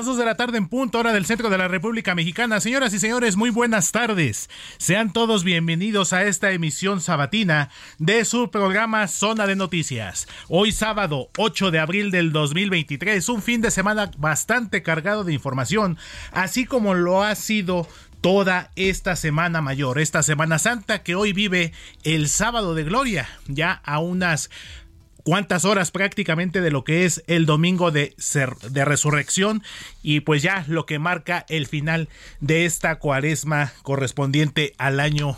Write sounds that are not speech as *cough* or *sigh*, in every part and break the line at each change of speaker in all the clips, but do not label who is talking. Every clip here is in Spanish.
Las 2 de la tarde en punto, hora del centro de la República Mexicana. Señoras y señores, muy buenas tardes. Sean todos bienvenidos a esta emisión sabatina de su programa Zona de Noticias. Hoy sábado 8 de abril del 2023, un fin de semana bastante cargado de información, así como lo ha sido toda esta semana mayor, esta Semana Santa que hoy vive el sábado de gloria, ya a unas cuántas horas prácticamente de lo que es el domingo de, de resurrección. Y pues ya lo que marca el final de esta cuaresma correspondiente al año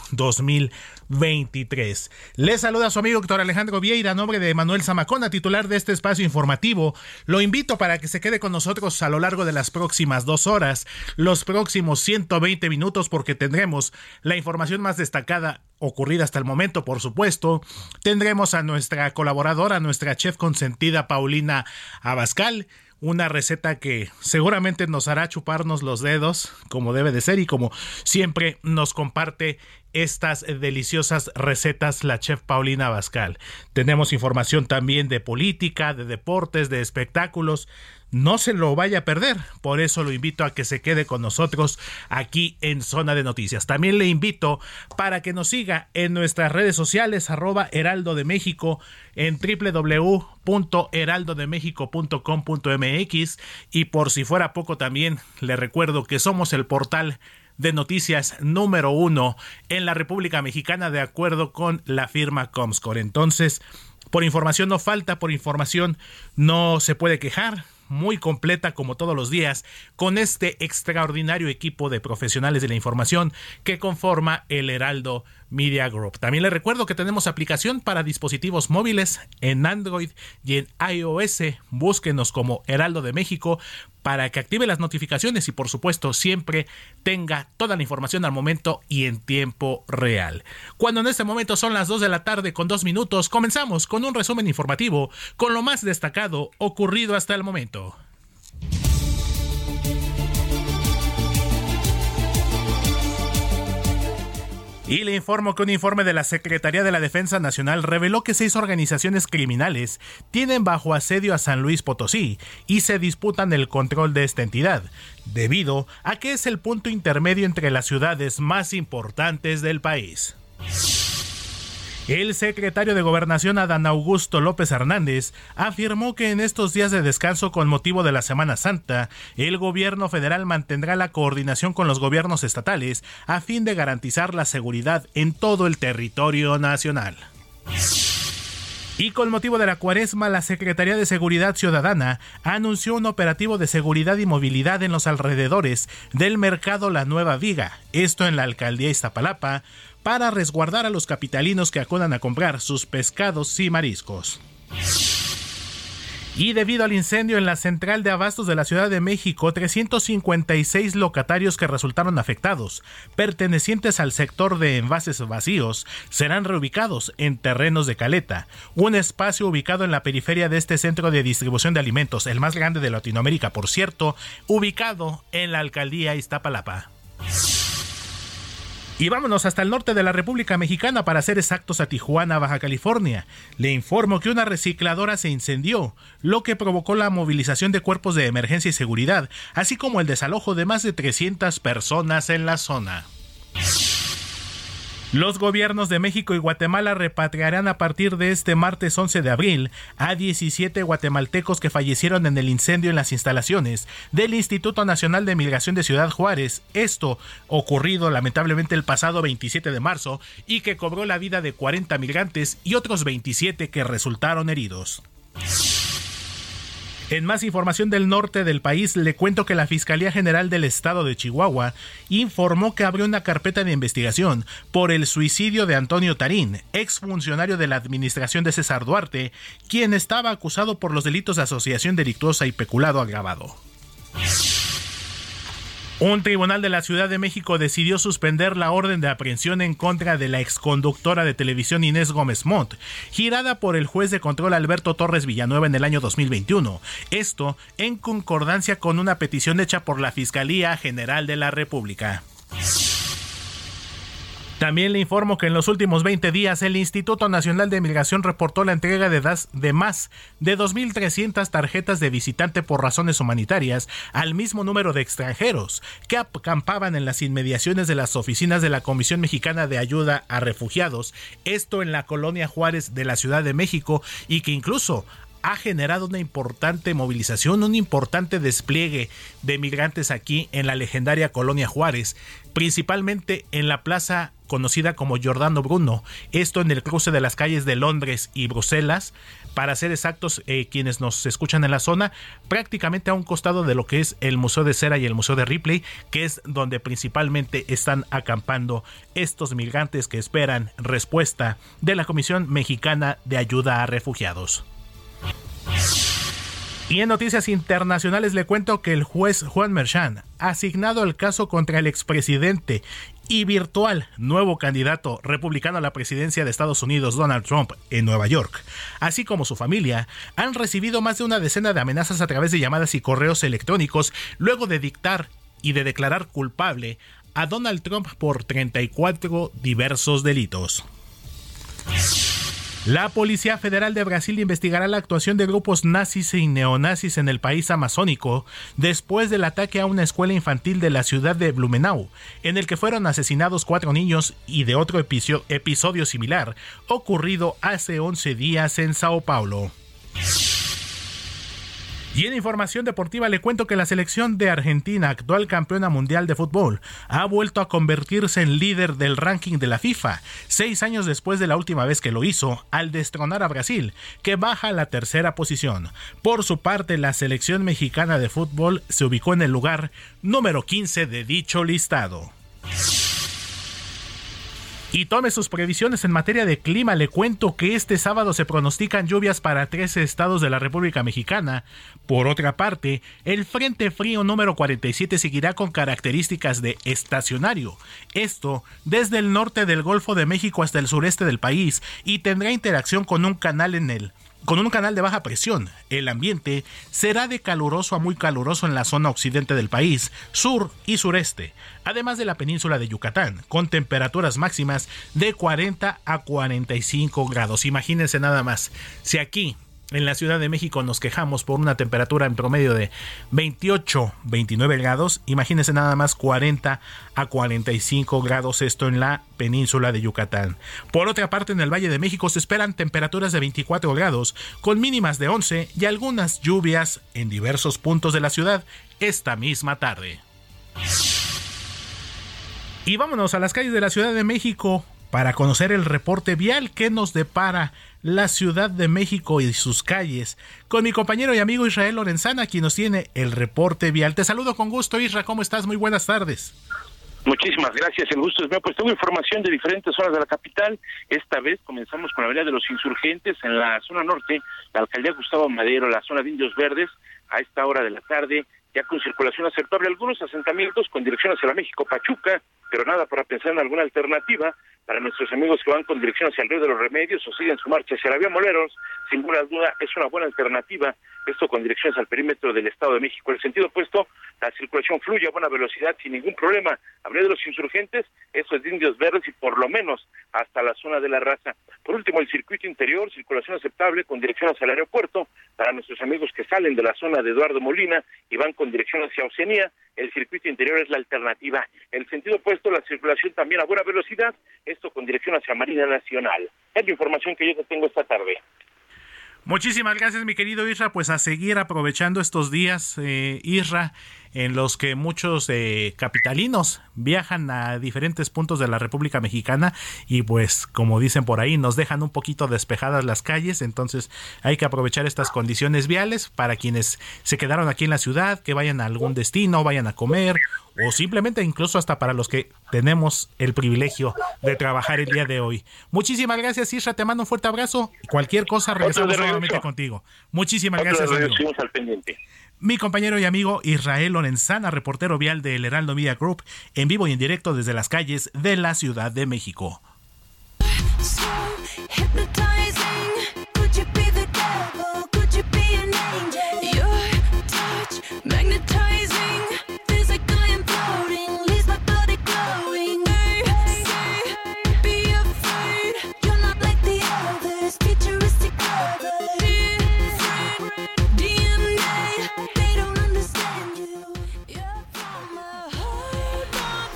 2023. Les saluda su amigo doctor Alejandro Vieira, nombre de Manuel Zamacona, titular de este espacio informativo. Lo invito para que se quede con nosotros a lo largo de las próximas dos horas, los próximos 120 minutos, porque tendremos la información más destacada ocurrida hasta el momento, por supuesto. Tendremos a nuestra colaboradora, nuestra chef consentida Paulina Abascal, una receta que seguramente nos hará chuparnos los dedos, como debe de ser, y como siempre nos comparte estas deliciosas recetas la chef Paulina Abascal. Tenemos información también de política, de deportes, de espectáculos. No se lo vaya a perder, por eso lo invito a que se quede con nosotros aquí en Zona de Noticias. También le invito para que nos siga en nuestras redes sociales arroba Heraldo de México en www.heraldodemexico.com.mx y por si fuera poco también le recuerdo que somos el portal de noticias número uno en la República Mexicana de acuerdo con la firma Comscore. Entonces, por información no falta, por información no se puede quejar muy completa como todos los días con este extraordinario equipo de profesionales de la información que conforma el Heraldo Media Group. También les recuerdo que tenemos aplicación para dispositivos móviles en Android y en iOS. Búsquenos como Heraldo de México para que active las notificaciones y por supuesto siempre tenga toda la información al momento y en tiempo real. Cuando en este momento son las 2 de la tarde con 2 minutos, comenzamos con un resumen informativo con lo más destacado ocurrido hasta el momento. Y le informo que un informe de la Secretaría de la Defensa Nacional reveló que seis organizaciones criminales tienen bajo asedio a San Luis Potosí y se disputan el control de esta entidad, debido a que es el punto intermedio entre las ciudades más importantes del país. El secretario de Gobernación Adán Augusto López Hernández afirmó que en estos días de descanso con motivo de la Semana Santa, el gobierno federal mantendrá la coordinación con los gobiernos estatales a fin de garantizar la seguridad en todo el territorio nacional. Y con motivo de la cuaresma, la Secretaría de Seguridad Ciudadana anunció un operativo de seguridad y movilidad en los alrededores del mercado La Nueva Viga, esto en la alcaldía Iztapalapa, para resguardar a los capitalinos que acudan a comprar sus pescados y mariscos. Y debido al incendio en la central de abastos de la Ciudad de México, 356 locatarios que resultaron afectados, pertenecientes al sector de envases vacíos, serán reubicados en terrenos de Caleta, un espacio ubicado en la periferia de este centro de distribución de alimentos, el más grande de Latinoamérica, por cierto, ubicado en la alcaldía Iztapalapa. Y vámonos hasta el norte de la República Mexicana para ser exactos a Tijuana, Baja California. Le informo que una recicladora se incendió, lo que provocó la movilización de cuerpos de emergencia y seguridad, así como el desalojo de más de 300 personas en la zona. Los gobiernos de México y Guatemala repatriarán a partir de este martes 11 de abril a 17 guatemaltecos que fallecieron en el incendio en las instalaciones del Instituto Nacional de Migración de Ciudad Juárez. Esto ocurrido lamentablemente el pasado 27 de marzo y que cobró la vida de 40 migrantes y otros 27 que resultaron heridos. En más información del norte del país, le cuento que la Fiscalía General del Estado de Chihuahua informó que abrió una carpeta de investigación por el suicidio de Antonio Tarín, exfuncionario de la administración de César Duarte, quien estaba acusado por los delitos de asociación delictuosa y peculado agravado. Un tribunal de la Ciudad de México decidió suspender la orden de aprehensión en contra de la exconductora de televisión Inés Gómez Montt, girada por el juez de control Alberto Torres Villanueva en el año 2021. Esto en concordancia con una petición hecha por la Fiscalía General de la República. También le informo que en los últimos 20 días el Instituto Nacional de Migración reportó la entrega de, de más de 2.300 tarjetas de visitante por razones humanitarias al mismo número de extranjeros que acampaban en las inmediaciones de las oficinas de la Comisión Mexicana de Ayuda a Refugiados, esto en la colonia Juárez de la Ciudad de México y que incluso ha generado una importante movilización, un importante despliegue de migrantes aquí en la legendaria Colonia Juárez, principalmente en la plaza conocida como Giordano Bruno, esto en el cruce de las calles de Londres y Bruselas, para ser exactos eh, quienes nos escuchan en la zona, prácticamente a un costado de lo que es el Museo de Cera y el Museo de Ripley, que es donde principalmente están acampando estos migrantes que esperan respuesta de la Comisión Mexicana de Ayuda a Refugiados. Y en noticias internacionales le cuento que el juez Juan Merchan ha asignado el caso contra el expresidente y virtual nuevo candidato republicano a la presidencia de Estados Unidos, Donald Trump, en Nueva York, así como su familia, han recibido más de una decena de amenazas a través de llamadas y correos electrónicos luego de dictar y de declarar culpable a Donald Trump por 34 diversos delitos. La Policía Federal de Brasil investigará la actuación de grupos nazis y neonazis en el país amazónico después del ataque a una escuela infantil de la ciudad de Blumenau, en el que fueron asesinados cuatro niños y de otro episodio similar ocurrido hace 11 días en Sao Paulo. Y en información deportiva le cuento que la selección de Argentina, actual campeona mundial de fútbol, ha vuelto a convertirse en líder del ranking de la FIFA, seis años después de la última vez que lo hizo, al destronar a Brasil, que baja a la tercera posición. Por su parte, la selección mexicana de fútbol se ubicó en el lugar número 15 de dicho listado. Y tome sus previsiones en materia de clima. Le cuento que este sábado se pronostican lluvias para 13 estados de la República Mexicana. Por otra parte, el Frente Frío número 47 seguirá con características de estacionario. Esto desde el norte del Golfo de México hasta el sureste del país y tendrá interacción con un canal en el con un canal de baja presión. El ambiente será de caluroso a muy caluroso en la zona occidente del país, sur y sureste, además de la península de Yucatán, con temperaturas máximas de 40 a 45 grados. Imagínense nada más, si aquí en la Ciudad de México nos quejamos por una temperatura en promedio de 28, 29 grados. Imagínense nada más 40 a 45 grados esto en la península de Yucatán. Por otra parte, en el Valle de México se esperan temperaturas de 24 grados, con mínimas de 11 y algunas lluvias en diversos puntos de la ciudad esta misma tarde. Y vámonos a las calles de la Ciudad de México para conocer el reporte vial que nos depara la Ciudad de México y sus calles, con mi compañero y amigo Israel Lorenzana, quien nos tiene el reporte vial. Te saludo con gusto, Israel, ¿cómo estás? Muy buenas tardes.
Muchísimas gracias, el gusto es mío. Pues tengo información de diferentes zonas de la capital. Esta vez comenzamos con la Avenida de los Insurgentes en la zona norte, la alcaldía Gustavo Madero, la zona de Indios Verdes, a esta hora de la tarde, ya con circulación aceptable, algunos asentamientos con dirección hacia la México Pachuca, pero nada para pensar en alguna alternativa. Para nuestros amigos que van con dirección hacia el río de los remedios o siguen su marcha hacia la vía Moleros, sin ninguna duda es una buena alternativa, esto con direcciones al perímetro del Estado de México. En el sentido opuesto, la circulación fluye a buena velocidad sin ningún problema. Hablé de los insurgentes, eso es de Indios Verdes y por lo menos hasta la zona de la raza. Por último, el circuito interior, circulación aceptable con dirección hacia el aeropuerto, para nuestros amigos que salen de la zona de Eduardo Molina y van con dirección hacia Oceanía, el circuito interior es la alternativa. En el sentido opuesto, la circulación también a buena velocidad, esto con dirección hacia Marina Nacional. Es la información que yo te tengo esta tarde.
Muchísimas gracias, mi querido Isra. Pues a seguir aprovechando estos días, eh, Isra, en los que muchos eh, capitalinos viajan a diferentes puntos de la República Mexicana y pues como dicen por ahí nos dejan un poquito despejadas las calles entonces hay que aprovechar estas condiciones viales para quienes se quedaron aquí en la ciudad que vayan a algún destino vayan a comer o simplemente incluso hasta para los que tenemos el privilegio de trabajar el día de hoy. Muchísimas gracias, Isra, te mando un fuerte abrazo. Cualquier cosa regresamos nuevamente contigo. Muchísimas gracias. Mi compañero y amigo Israel Lorenzana, reportero vial del Heraldo Media Group, en vivo y en directo desde las calles de la Ciudad de México.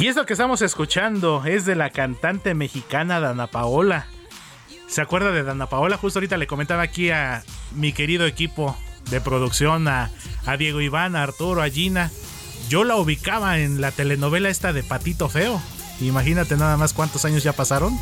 Y esto que estamos escuchando es de la cantante mexicana Dana Paola. ¿Se acuerda de Dana Paola? Justo ahorita le comentaba aquí a mi querido equipo de producción, a, Diego Iván, a Arturo, a Gina. Yo la ubicaba en la telenovela esta de Patito Feo. Imagínate nada más cuántos años ya pasaron.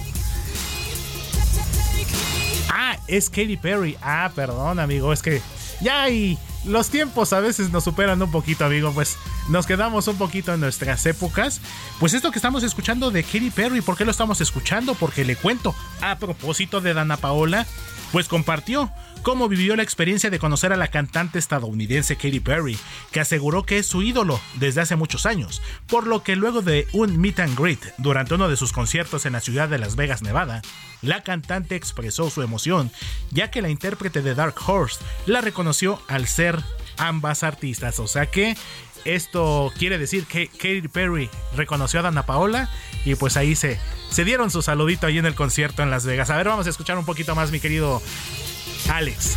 Ah, es Katy Perry. Ah, perdón, amigo, es que ya hay los tiempos a veces nos superan un poquito, amigo. Pues nos quedamos un poquito en nuestras épocas. Pues esto que estamos escuchando de Katy Perry, ¿por qué lo estamos escuchando? Porque le cuento, a propósito de Dana Paola, pues compartió cómo vivió la experiencia de conocer a la cantante estadounidense Katy Perry, que aseguró que es su ídolo desde hace muchos años, por lo que luego de un meet and greet durante uno de sus conciertos en la ciudad de Las Vegas, Nevada, la cantante expresó su emoción, ya que la intérprete de Dark Horse la reconoció al ser ambas artistas, o sea que esto quiere decir que Katy Perry reconoció a Dana Paola y pues ahí se, se dieron su saludito ahí en el concierto en Las Vegas. A ver, vamos a escuchar un poquito más, mi querido Alex.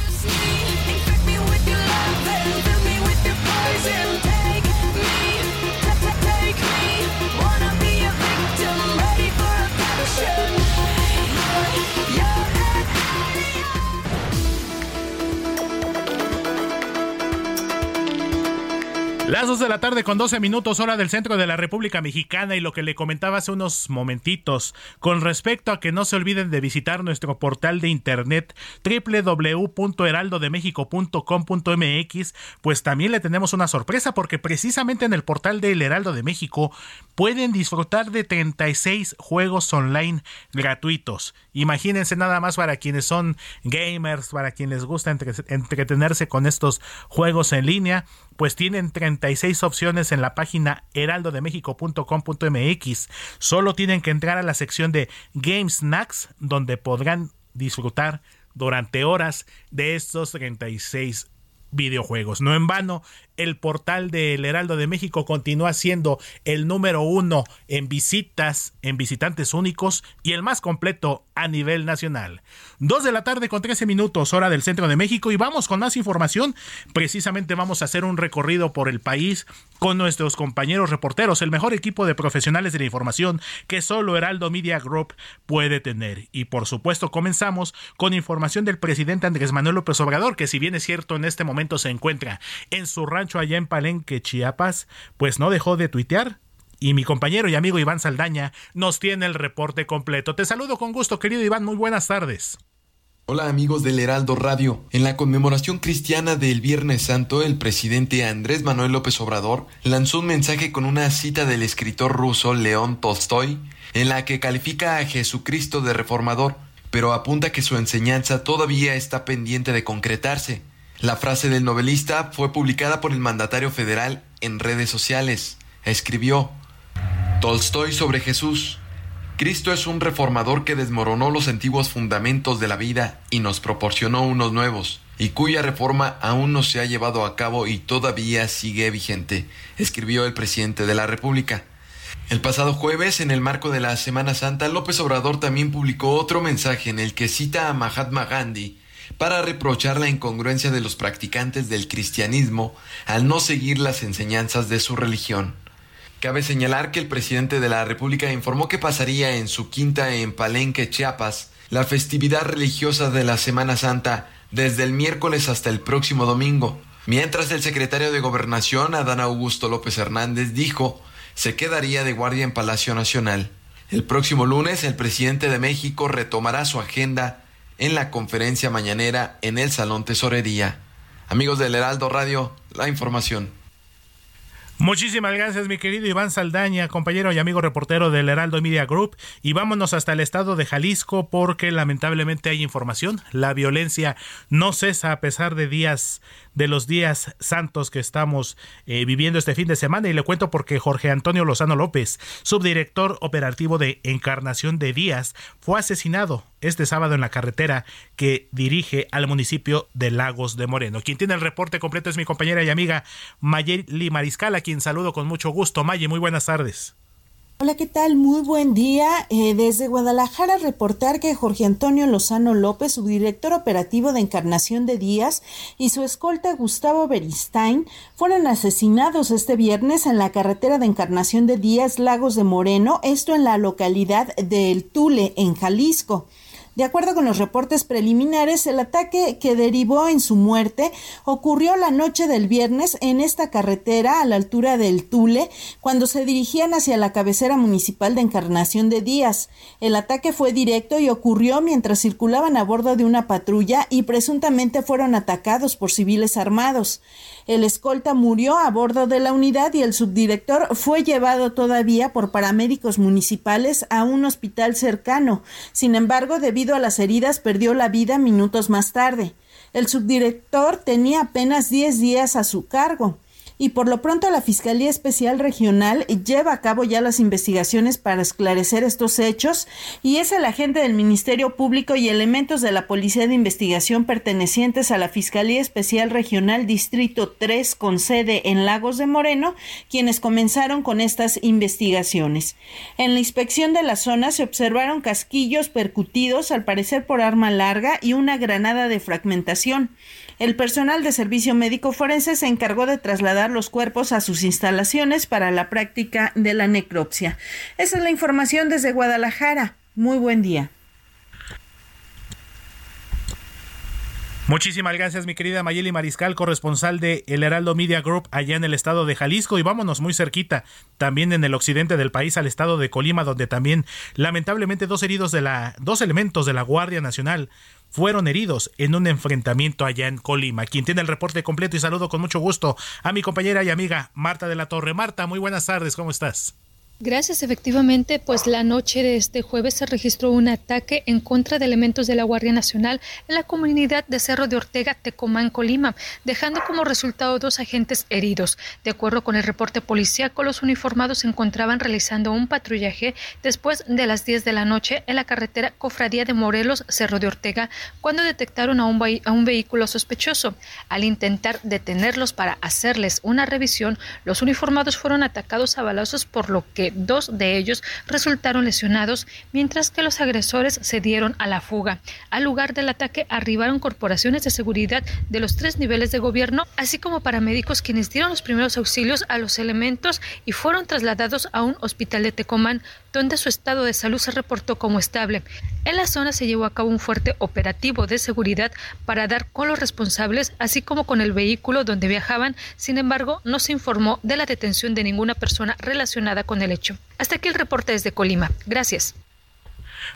Las 2 de la tarde con 12 minutos hora del centro de la República Mexicana y lo que le comentaba hace unos momentitos con respecto a que no se olviden de visitar nuestro portal de internet www.heraldodemexico.com.mx pues también le tenemos una sorpresa porque precisamente en el portal del Heraldo de México pueden disfrutar de 36 juegos online gratuitos. Imagínense nada más para quienes son gamers, para quienes les gusta entretenerse con estos juegos en línea pues tienen 36 opciones en la página heraldodemexico.com.mx. Solo tienen que entrar a la sección de Game Snacks, donde podrán disfrutar durante horas de estos 36 videojuegos. No en vano, el portal del Heraldo de México continúa siendo el número uno en visitas, en visitantes únicos y el más completo a nivel nacional. Dos de la tarde con 13 minutos, hora del centro de México, y vamos con más información. Precisamente vamos a hacer un recorrido por el país con nuestros compañeros reporteros, el mejor equipo de profesionales de la información que solo Heraldo Media Group puede tener. Y por supuesto, comenzamos con información del presidente Andrés Manuel López Obrador, que si bien es cierto en este momento se encuentra en su rancho allá en Palenque, Chiapas, pues no dejó de tuitear. Y mi compañero y amigo Iván Saldaña nos tiene el reporte completo. Te saludo con gusto, querido Iván. Muy buenas tardes.
Hola amigos del Heraldo Radio. En la conmemoración cristiana del Viernes Santo, el presidente Andrés Manuel López Obrador lanzó un mensaje con una cita del escritor ruso León Tolstoy, en la que califica a Jesucristo de reformador, pero apunta que su enseñanza todavía está pendiente de concretarse. La frase del novelista fue publicada por el mandatario federal en redes sociales. Escribió, Tolstoy sobre Jesús. Cristo es un reformador que desmoronó los antiguos fundamentos de la vida y nos proporcionó unos nuevos, y cuya reforma aún no se ha llevado a cabo y todavía sigue vigente, escribió el presidente de la República. El pasado jueves, en el marco de la Semana Santa, López Obrador también publicó otro mensaje en el que cita a Mahatma Gandhi para reprochar la incongruencia de los practicantes del cristianismo al no seguir las enseñanzas de su religión. Cabe señalar que el presidente de la República informó que pasaría en su quinta en Palenque, Chiapas, la festividad religiosa de la Semana Santa desde el miércoles hasta el próximo domingo, mientras el secretario de Gobernación, Adán Augusto López Hernández, dijo se quedaría de guardia en Palacio Nacional. El próximo lunes el presidente de México retomará su agenda en la conferencia mañanera en el Salón Tesorería. Amigos del Heraldo Radio, la información.
Muchísimas gracias, mi querido Iván Saldaña, compañero y amigo reportero del Heraldo Media Group. Y vámonos hasta el estado de Jalisco porque lamentablemente hay información. La violencia no cesa a pesar de días de los días santos que estamos eh, viviendo este fin de semana. Y le cuento porque Jorge Antonio Lozano López, subdirector operativo de Encarnación de Díaz, fue asesinado este sábado en la carretera que dirige al municipio de Lagos de Moreno. Quien tiene el reporte completo es mi compañera y amiga Mayeli Mariscal, a quien saludo con mucho gusto. Maye, muy buenas tardes.
Hola, ¿qué tal? Muy buen día. Eh, desde Guadalajara reportar que Jorge Antonio Lozano López, subdirector operativo de Encarnación de Díaz, y su escolta Gustavo Beristain fueron asesinados este viernes en la carretera de Encarnación de Díaz, Lagos de Moreno, esto en la localidad del Tule, en Jalisco. De acuerdo con los reportes preliminares, el ataque que derivó en su muerte ocurrió la noche del viernes en esta carretera a la altura del Tule, cuando se dirigían hacia la cabecera municipal de Encarnación de Díaz. El ataque fue directo y ocurrió mientras circulaban a bordo de una patrulla y presuntamente fueron atacados por civiles armados. El escolta murió a bordo de la unidad y el subdirector fue llevado todavía por paramédicos municipales a un hospital cercano. Sin embargo, debido a las heridas, perdió la vida minutos más tarde. El subdirector tenía apenas 10 días a su cargo y por lo pronto la Fiscalía Especial Regional lleva a cabo ya las investigaciones para esclarecer estos hechos y es el agente del Ministerio Público y elementos de la Policía de Investigación pertenecientes a la Fiscalía Especial Regional Distrito 3 con sede en Lagos de Moreno quienes comenzaron con estas investigaciones. En la inspección de la zona se observaron casquillos percutidos al parecer por arma larga y una granada de fragmentación. El personal de servicio médico forense se encargó de trasladar los cuerpos a sus instalaciones para la práctica de la necropsia. Esa es la información desde Guadalajara. Muy buen día.
Muchísimas gracias, mi querida Mayeli Mariscal, corresponsal de El Heraldo Media Group allá en el estado de Jalisco. Y vámonos muy cerquita, también en el occidente del país, al estado de Colima, donde también, lamentablemente, dos heridos de la, dos elementos de la Guardia Nacional fueron heridos en un enfrentamiento allá en Colima. Quien tiene el reporte completo y saludo con mucho gusto a mi compañera y amiga Marta de la Torre. Marta, muy buenas tardes, ¿cómo estás?
Gracias, efectivamente, pues la noche de este jueves se registró un ataque en contra de elementos de la Guardia Nacional en la comunidad de Cerro de Ortega, Tecomán, Colima, dejando como resultado dos agentes heridos. De acuerdo con el reporte policíaco, los uniformados se encontraban realizando un patrullaje después de las 10 de la noche en la carretera Cofradía de Morelos, Cerro de Ortega, cuando detectaron a un, a un vehículo sospechoso. Al intentar detenerlos para hacerles una revisión, los uniformados fueron atacados a balazos por lo que dos de ellos resultaron lesionados, mientras que los agresores se dieron a la fuga. Al lugar del ataque arribaron corporaciones de seguridad de los tres niveles de gobierno, así como paramédicos quienes dieron los primeros auxilios a los elementos y fueron trasladados a un hospital de Tecomán, donde su estado de salud se reportó como estable. En la zona se llevó a cabo un fuerte operativo de seguridad para dar con los responsables, así como con el vehículo donde viajaban. Sin embargo, no se informó de la detención de ninguna persona relacionada con el Hasta aquí el reporte desde Colima. Gracias.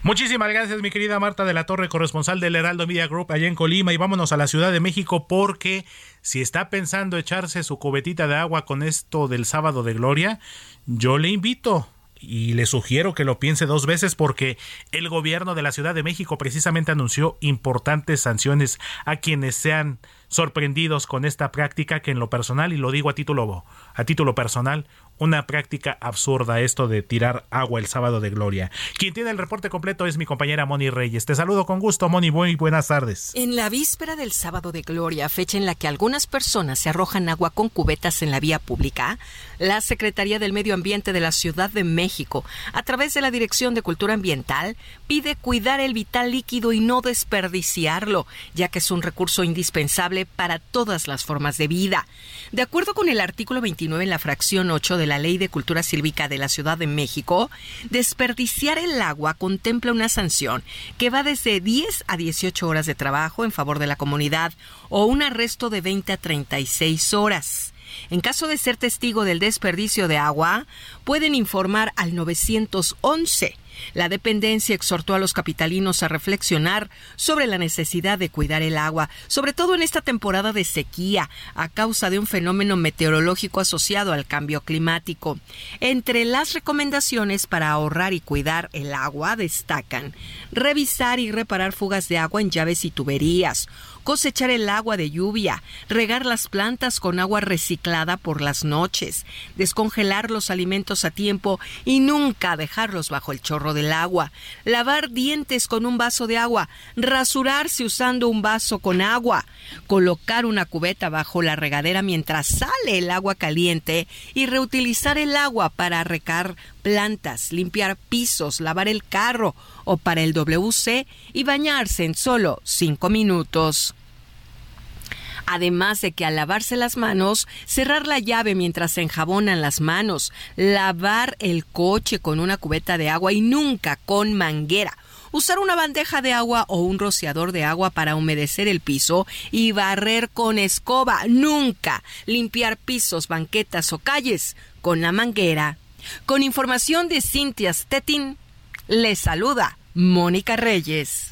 Muchísimas gracias, mi querida Marta de la Torre, corresponsal del Heraldo Media Group allá en Colima. Y vámonos a la Ciudad de México porque si está pensando echarse su cubetita de agua con esto del sábado de gloria, yo le invito y le sugiero que lo piense dos veces porque el gobierno de la Ciudad de México precisamente anunció importantes sanciones a quienes sean sorprendidos con esta práctica que en lo personal, y lo digo a título, a título personal, una práctica absurda esto de tirar agua el sábado de gloria. Quien tiene el reporte completo es mi compañera Moni Reyes. Te saludo con gusto, Moni. Muy buenas tardes.
En la víspera del sábado de gloria, fecha en la que algunas personas se arrojan agua con cubetas en la vía pública, la Secretaría del Medio Ambiente de la Ciudad de México, a través de la Dirección de Cultura Ambiental, pide cuidar el vital líquido y no desperdiciarlo, ya que es un recurso indispensable para todas las formas de vida. De acuerdo con el artículo 29 en la fracción 8 de la Ley de Cultura Silvíca de la Ciudad de México, desperdiciar el agua contempla una sanción que va desde 10 a 18 horas de trabajo en favor de la comunidad o un arresto de 20 a 36 horas. En caso de ser testigo del desperdicio de agua, pueden informar al 911 la dependencia exhortó a los capitalinos a reflexionar sobre la necesidad de cuidar el agua, sobre todo en esta temporada de sequía, a causa de un fenómeno meteorológico asociado al cambio climático. Entre las recomendaciones para ahorrar y cuidar el agua destacan revisar y reparar fugas de agua en llaves y tuberías, cosechar el agua de lluvia, regar las plantas con agua reciclada por las noches, descongelar los alimentos a tiempo y nunca dejarlos bajo el chorro del agua, lavar dientes con un vaso de agua, rasurarse usando un vaso con agua, colocar una cubeta bajo la regadera mientras sale el agua caliente y reutilizar el agua para recar plantas, limpiar pisos, lavar el carro o para el WC y bañarse en solo cinco minutos. Además de que al lavarse las manos, cerrar la llave mientras se enjabonan las manos, lavar el coche con una cubeta de agua y nunca con manguera usar una bandeja de agua o un rociador de agua para humedecer el piso y barrer con escoba. Nunca limpiar pisos, banquetas o calles con la manguera. Con información de Cintia Stettin, les saluda Mónica Reyes.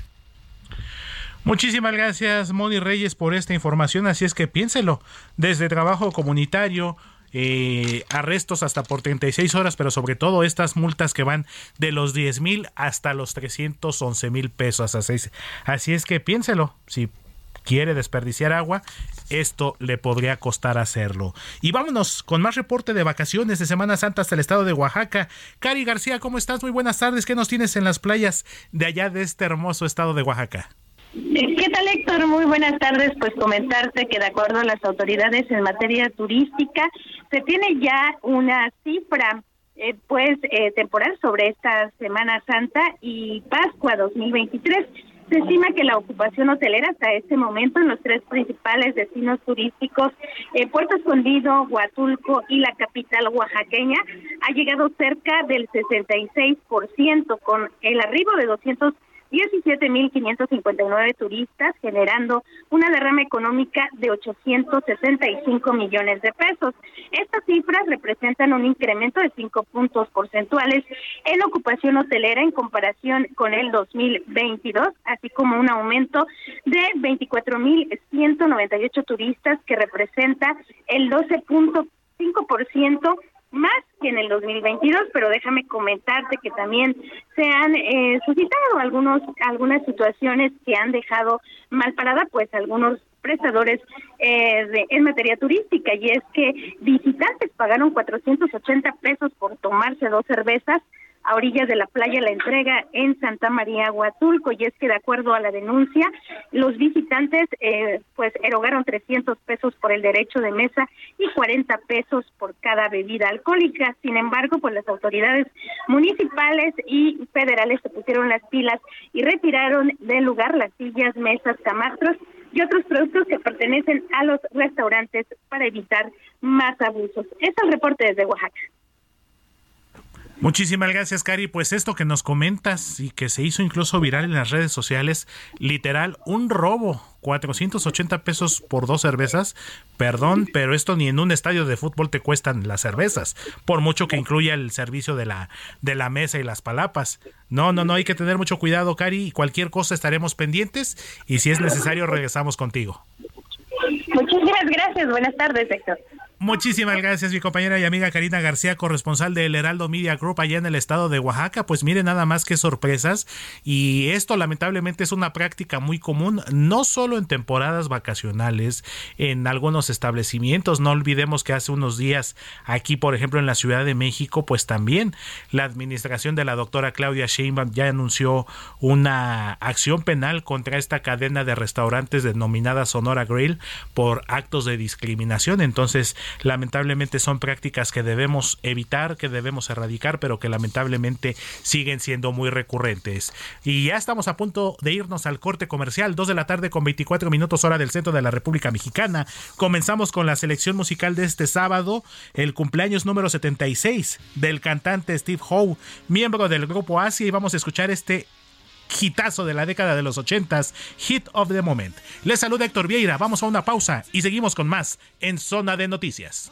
Muchísimas gracias, Moni Reyes, por esta información. Así es que piénselo, desde trabajo comunitario, eh, arrestos hasta por 36 horas, pero sobre todo estas multas que van de los 10 mil hasta los 311 mil pesos. Así es que piénselo, si quiere desperdiciar agua, esto le podría costar hacerlo. Y vámonos con más reporte de vacaciones de Semana Santa hasta el estado de Oaxaca. Cari García, ¿cómo estás? Muy buenas tardes. ¿Qué nos tienes en las playas de allá de este hermoso estado de Oaxaca?
¿Qué tal, Héctor? Muy buenas tardes. Pues comentarte que de acuerdo a las autoridades en materia turística, se tiene ya una cifra eh, pues eh, temporal sobre esta Semana Santa y Pascua 2023. Se estima que la ocupación hotelera hasta este momento en los tres principales destinos turísticos, eh, Puerto Escondido, Huatulco y la capital oaxaqueña, ha llegado cerca del 66% con el arribo de 200 17.559 turistas, generando una derrama económica de 865 millones de pesos. Estas cifras representan un incremento de 5 puntos porcentuales en ocupación hotelera en comparación con el 2022, así como un aumento de 24.198 turistas que representa el 12.5% más que en el 2022, pero déjame comentarte que también se han eh, suscitado algunos algunas situaciones que han dejado mal parada pues algunos prestadores eh, de, en materia turística. Y es que visitantes pagaron 480 pesos por tomarse dos cervezas a orillas de la playa La Entrega en Santa María Huatulco y es que de acuerdo a la denuncia los visitantes eh, pues erogaron 300 pesos por el derecho de mesa y 40 pesos por cada bebida alcohólica. Sin embargo, pues las autoridades municipales y federales se pusieron las pilas y retiraron del lugar las sillas, mesas, camastros y otros productos que pertenecen a los restaurantes para evitar más abusos. Es el reporte desde Oaxaca.
Muchísimas gracias, Cari. Pues esto que nos comentas y que se hizo incluso viral en las redes sociales, literal, un robo. 480 pesos por dos cervezas. Perdón, pero esto ni en un estadio de fútbol te cuestan las cervezas, por mucho que incluya el servicio de la, de la mesa y las palapas. No, no, no, hay que tener mucho cuidado, Cari, y cualquier cosa estaremos pendientes y si es necesario regresamos contigo.
Muchísimas gracias. Buenas tardes, Héctor.
Muchísimas gracias, mi compañera y amiga Karina García, corresponsal del Heraldo Media Group allá en el estado de Oaxaca. Pues mire nada más que sorpresas. Y esto lamentablemente es una práctica muy común, no solo en temporadas vacacionales, en algunos establecimientos. No olvidemos que hace unos días aquí, por ejemplo, en la Ciudad de México, pues también la administración de la doctora Claudia Sheinbaum ya anunció una acción penal contra esta cadena de restaurantes denominada Sonora Grill por actos de discriminación. Entonces, lamentablemente son prácticas que debemos evitar, que debemos erradicar, pero que lamentablemente siguen siendo muy recurrentes. Y ya estamos a punto de irnos al corte comercial, 2 de la tarde con 24 minutos hora del centro de la República Mexicana. Comenzamos con la selección musical de este sábado, el cumpleaños número 76 del cantante Steve Howe, miembro del grupo Asia, y vamos a escuchar este hitazo de la década de los ochentas, Hit of the Moment. Les saluda Héctor Vieira, vamos a una pausa y seguimos con más en Zona de Noticias.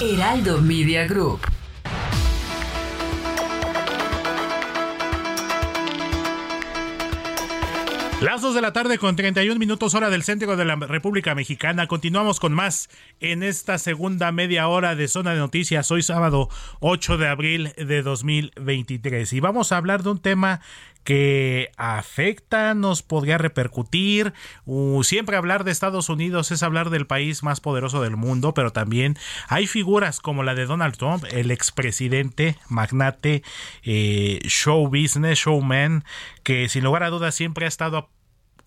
Heraldo Media Group.
Las dos de la tarde con 31 minutos hora del centro de la República Mexicana. Continuamos con más en esta segunda media hora de Zona de Noticias. Hoy sábado 8 de abril de 2023. Y vamos a hablar de un tema que afecta, nos podría repercutir. Uh, siempre hablar de Estados Unidos es hablar del país más poderoso del mundo, pero también hay figuras como la de Donald Trump, el expresidente, magnate, eh, show business, showman, que sin lugar a dudas siempre ha estado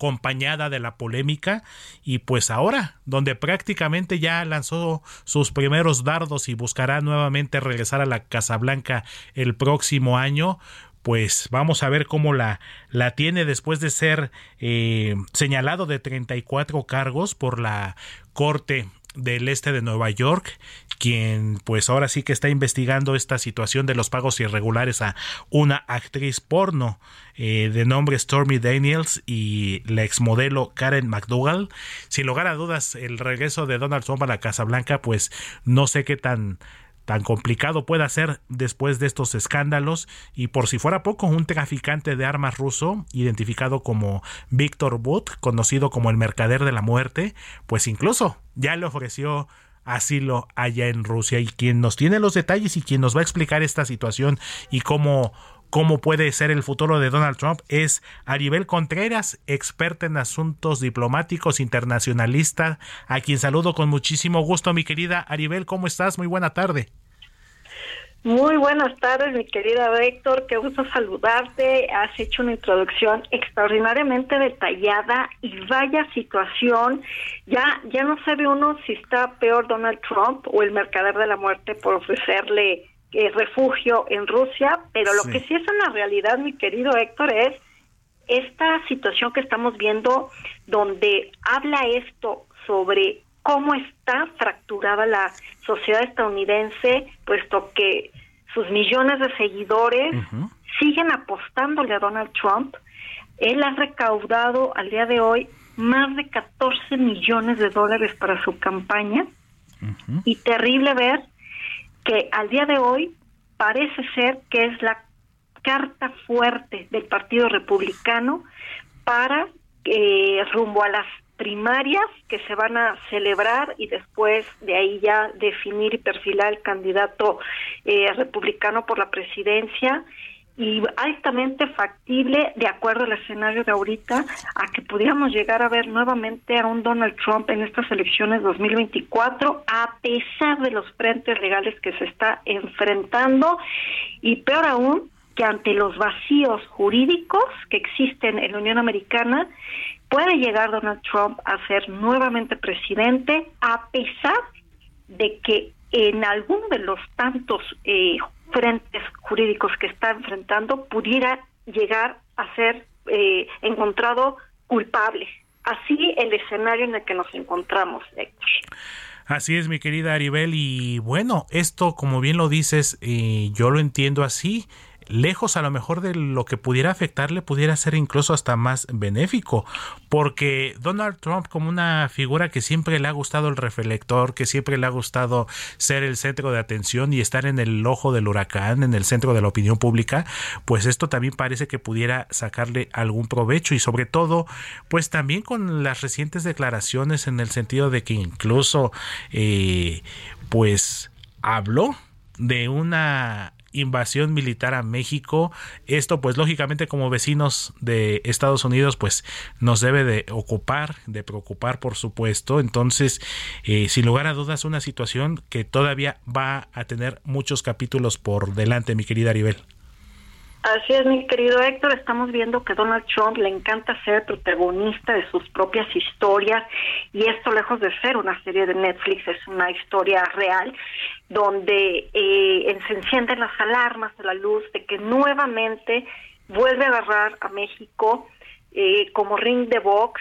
acompañada de la polémica y pues ahora donde prácticamente ya lanzó sus primeros dardos y buscará nuevamente regresar a la Casa Blanca el próximo año pues vamos a ver cómo la, la tiene después de ser eh, señalado de 34 cargos por la Corte del Este de Nueva York, quien pues ahora sí que está investigando esta situación de los pagos irregulares a una actriz porno eh, de nombre Stormy Daniels y la exmodelo Karen McDougall. Sin lugar a dudas, el regreso de Donald Trump a la Casa Blanca, pues no sé qué tan tan complicado pueda ser después de estos escándalos. Y por si fuera poco un traficante de armas ruso identificado como Víctor Butt, conocido como el mercader de la muerte, pues incluso ya le ofreció asilo allá en Rusia. Y quien nos tiene los detalles y quien nos va a explicar esta situación y cómo cómo puede ser el futuro de Donald Trump es Aribel Contreras, experta en asuntos diplomáticos internacionalista, a quien saludo con muchísimo gusto, mi querida Aribel, ¿cómo estás? Muy buena tarde.
Muy buenas tardes, mi querida Héctor. Qué gusto saludarte. Has hecho una introducción extraordinariamente detallada y vaya situación. Ya, ya no sabe uno si está peor Donald Trump o el mercader de la muerte por ofrecerle eh, refugio en Rusia, pero lo que sí es una realidad, mi querido Héctor, es esta situación que estamos viendo donde habla esto sobre cómo está fracturada la sociedad estadounidense, puesto que sus millones de seguidores siguen apostándole a Donald Trump. Él ha recaudado al día de hoy más de 14 millones de dólares para su campaña. Y terrible ver que al día de hoy parece ser que es la carta fuerte del Partido Republicano para eh, rumbo a las primarias que se van a celebrar y después de ahí ya definir y perfilar el candidato eh, republicano por la presidencia y altamente factible, de acuerdo al escenario de ahorita, a que pudiéramos llegar a ver nuevamente a un Donald Trump en estas elecciones 2024, a pesar de los frentes legales que se está enfrentando y peor aún, que ante los vacíos jurídicos que existen en la Unión Americana, puede llegar Donald Trump a ser nuevamente presidente, a pesar de que en alguno de los tantos eh, frentes jurídicos que está enfrentando pudiera llegar a ser eh, encontrado culpable. Así el escenario en el que nos encontramos.
Así es, mi querida Aribel. Y bueno, esto, como bien lo dices, eh, yo lo entiendo así lejos a lo mejor de lo que pudiera afectarle, pudiera ser incluso hasta más benéfico, porque Donald Trump como una figura que siempre le ha gustado el reflector, que siempre le ha gustado ser el centro de atención y estar en el ojo del huracán, en el centro de la opinión pública, pues esto también parece que pudiera sacarle algún provecho y sobre todo, pues también con las recientes declaraciones en el sentido de que incluso, eh, pues habló de una invasión militar a México. Esto pues lógicamente como vecinos de Estados Unidos pues nos debe de ocupar, de preocupar por supuesto. Entonces eh, sin lugar a dudas una situación que todavía va a tener muchos capítulos por delante mi querida Aribel.
Así es, mi querido Héctor. Estamos viendo que Donald Trump le encanta ser protagonista de sus propias historias y esto lejos de ser una serie de Netflix es una historia real donde eh, se encienden las alarmas de la luz de que nuevamente vuelve a agarrar a México eh, como ring de box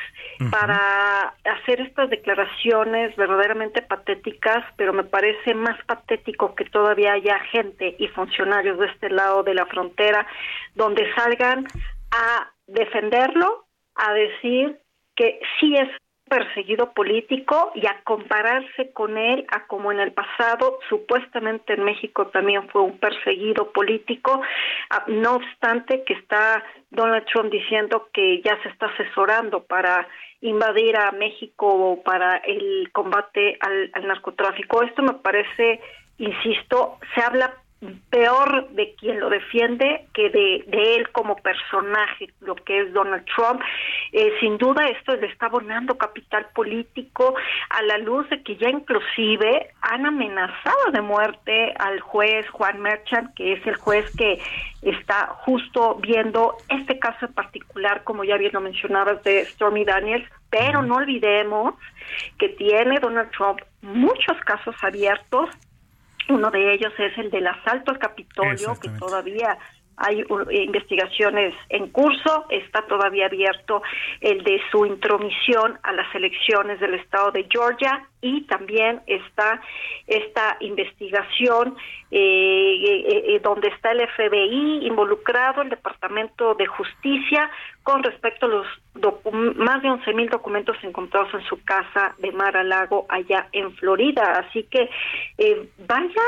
para hacer estas declaraciones verdaderamente patéticas, pero me parece más patético que todavía haya gente y funcionarios de este lado de la frontera donde salgan a defenderlo, a decir que sí es perseguido político y a compararse con él a como en el pasado supuestamente en México también fue un perseguido político, no obstante que está Donald Trump diciendo que ya se está asesorando para invadir a México para el combate al narcotráfico. Esto me parece, insisto, se habla peor de quien lo defiende que de, él como personaje, lo que es Donald Trump. Eh, sin duda esto le está abonando capital político a la luz de que ya inclusive han amenazado de muerte al juez Juan Merchant, que es el juez que está justo viendo este caso en particular, como ya bien lo mencionabas, de Stormy Daniels, pero no olvidemos que tiene Donald Trump muchos casos abiertos uno de ellos es el del asalto al Capitolio, que todavía hay investigaciones en curso, está todavía abierto el de su intromisión a las elecciones del estado de Georgia y también está esta investigación eh, eh, eh, donde está el FBI involucrado, el Departamento de Justicia, con respecto a los más de 11 mil documentos encontrados en su casa de Mar a Lago allá en Florida. Así que vaya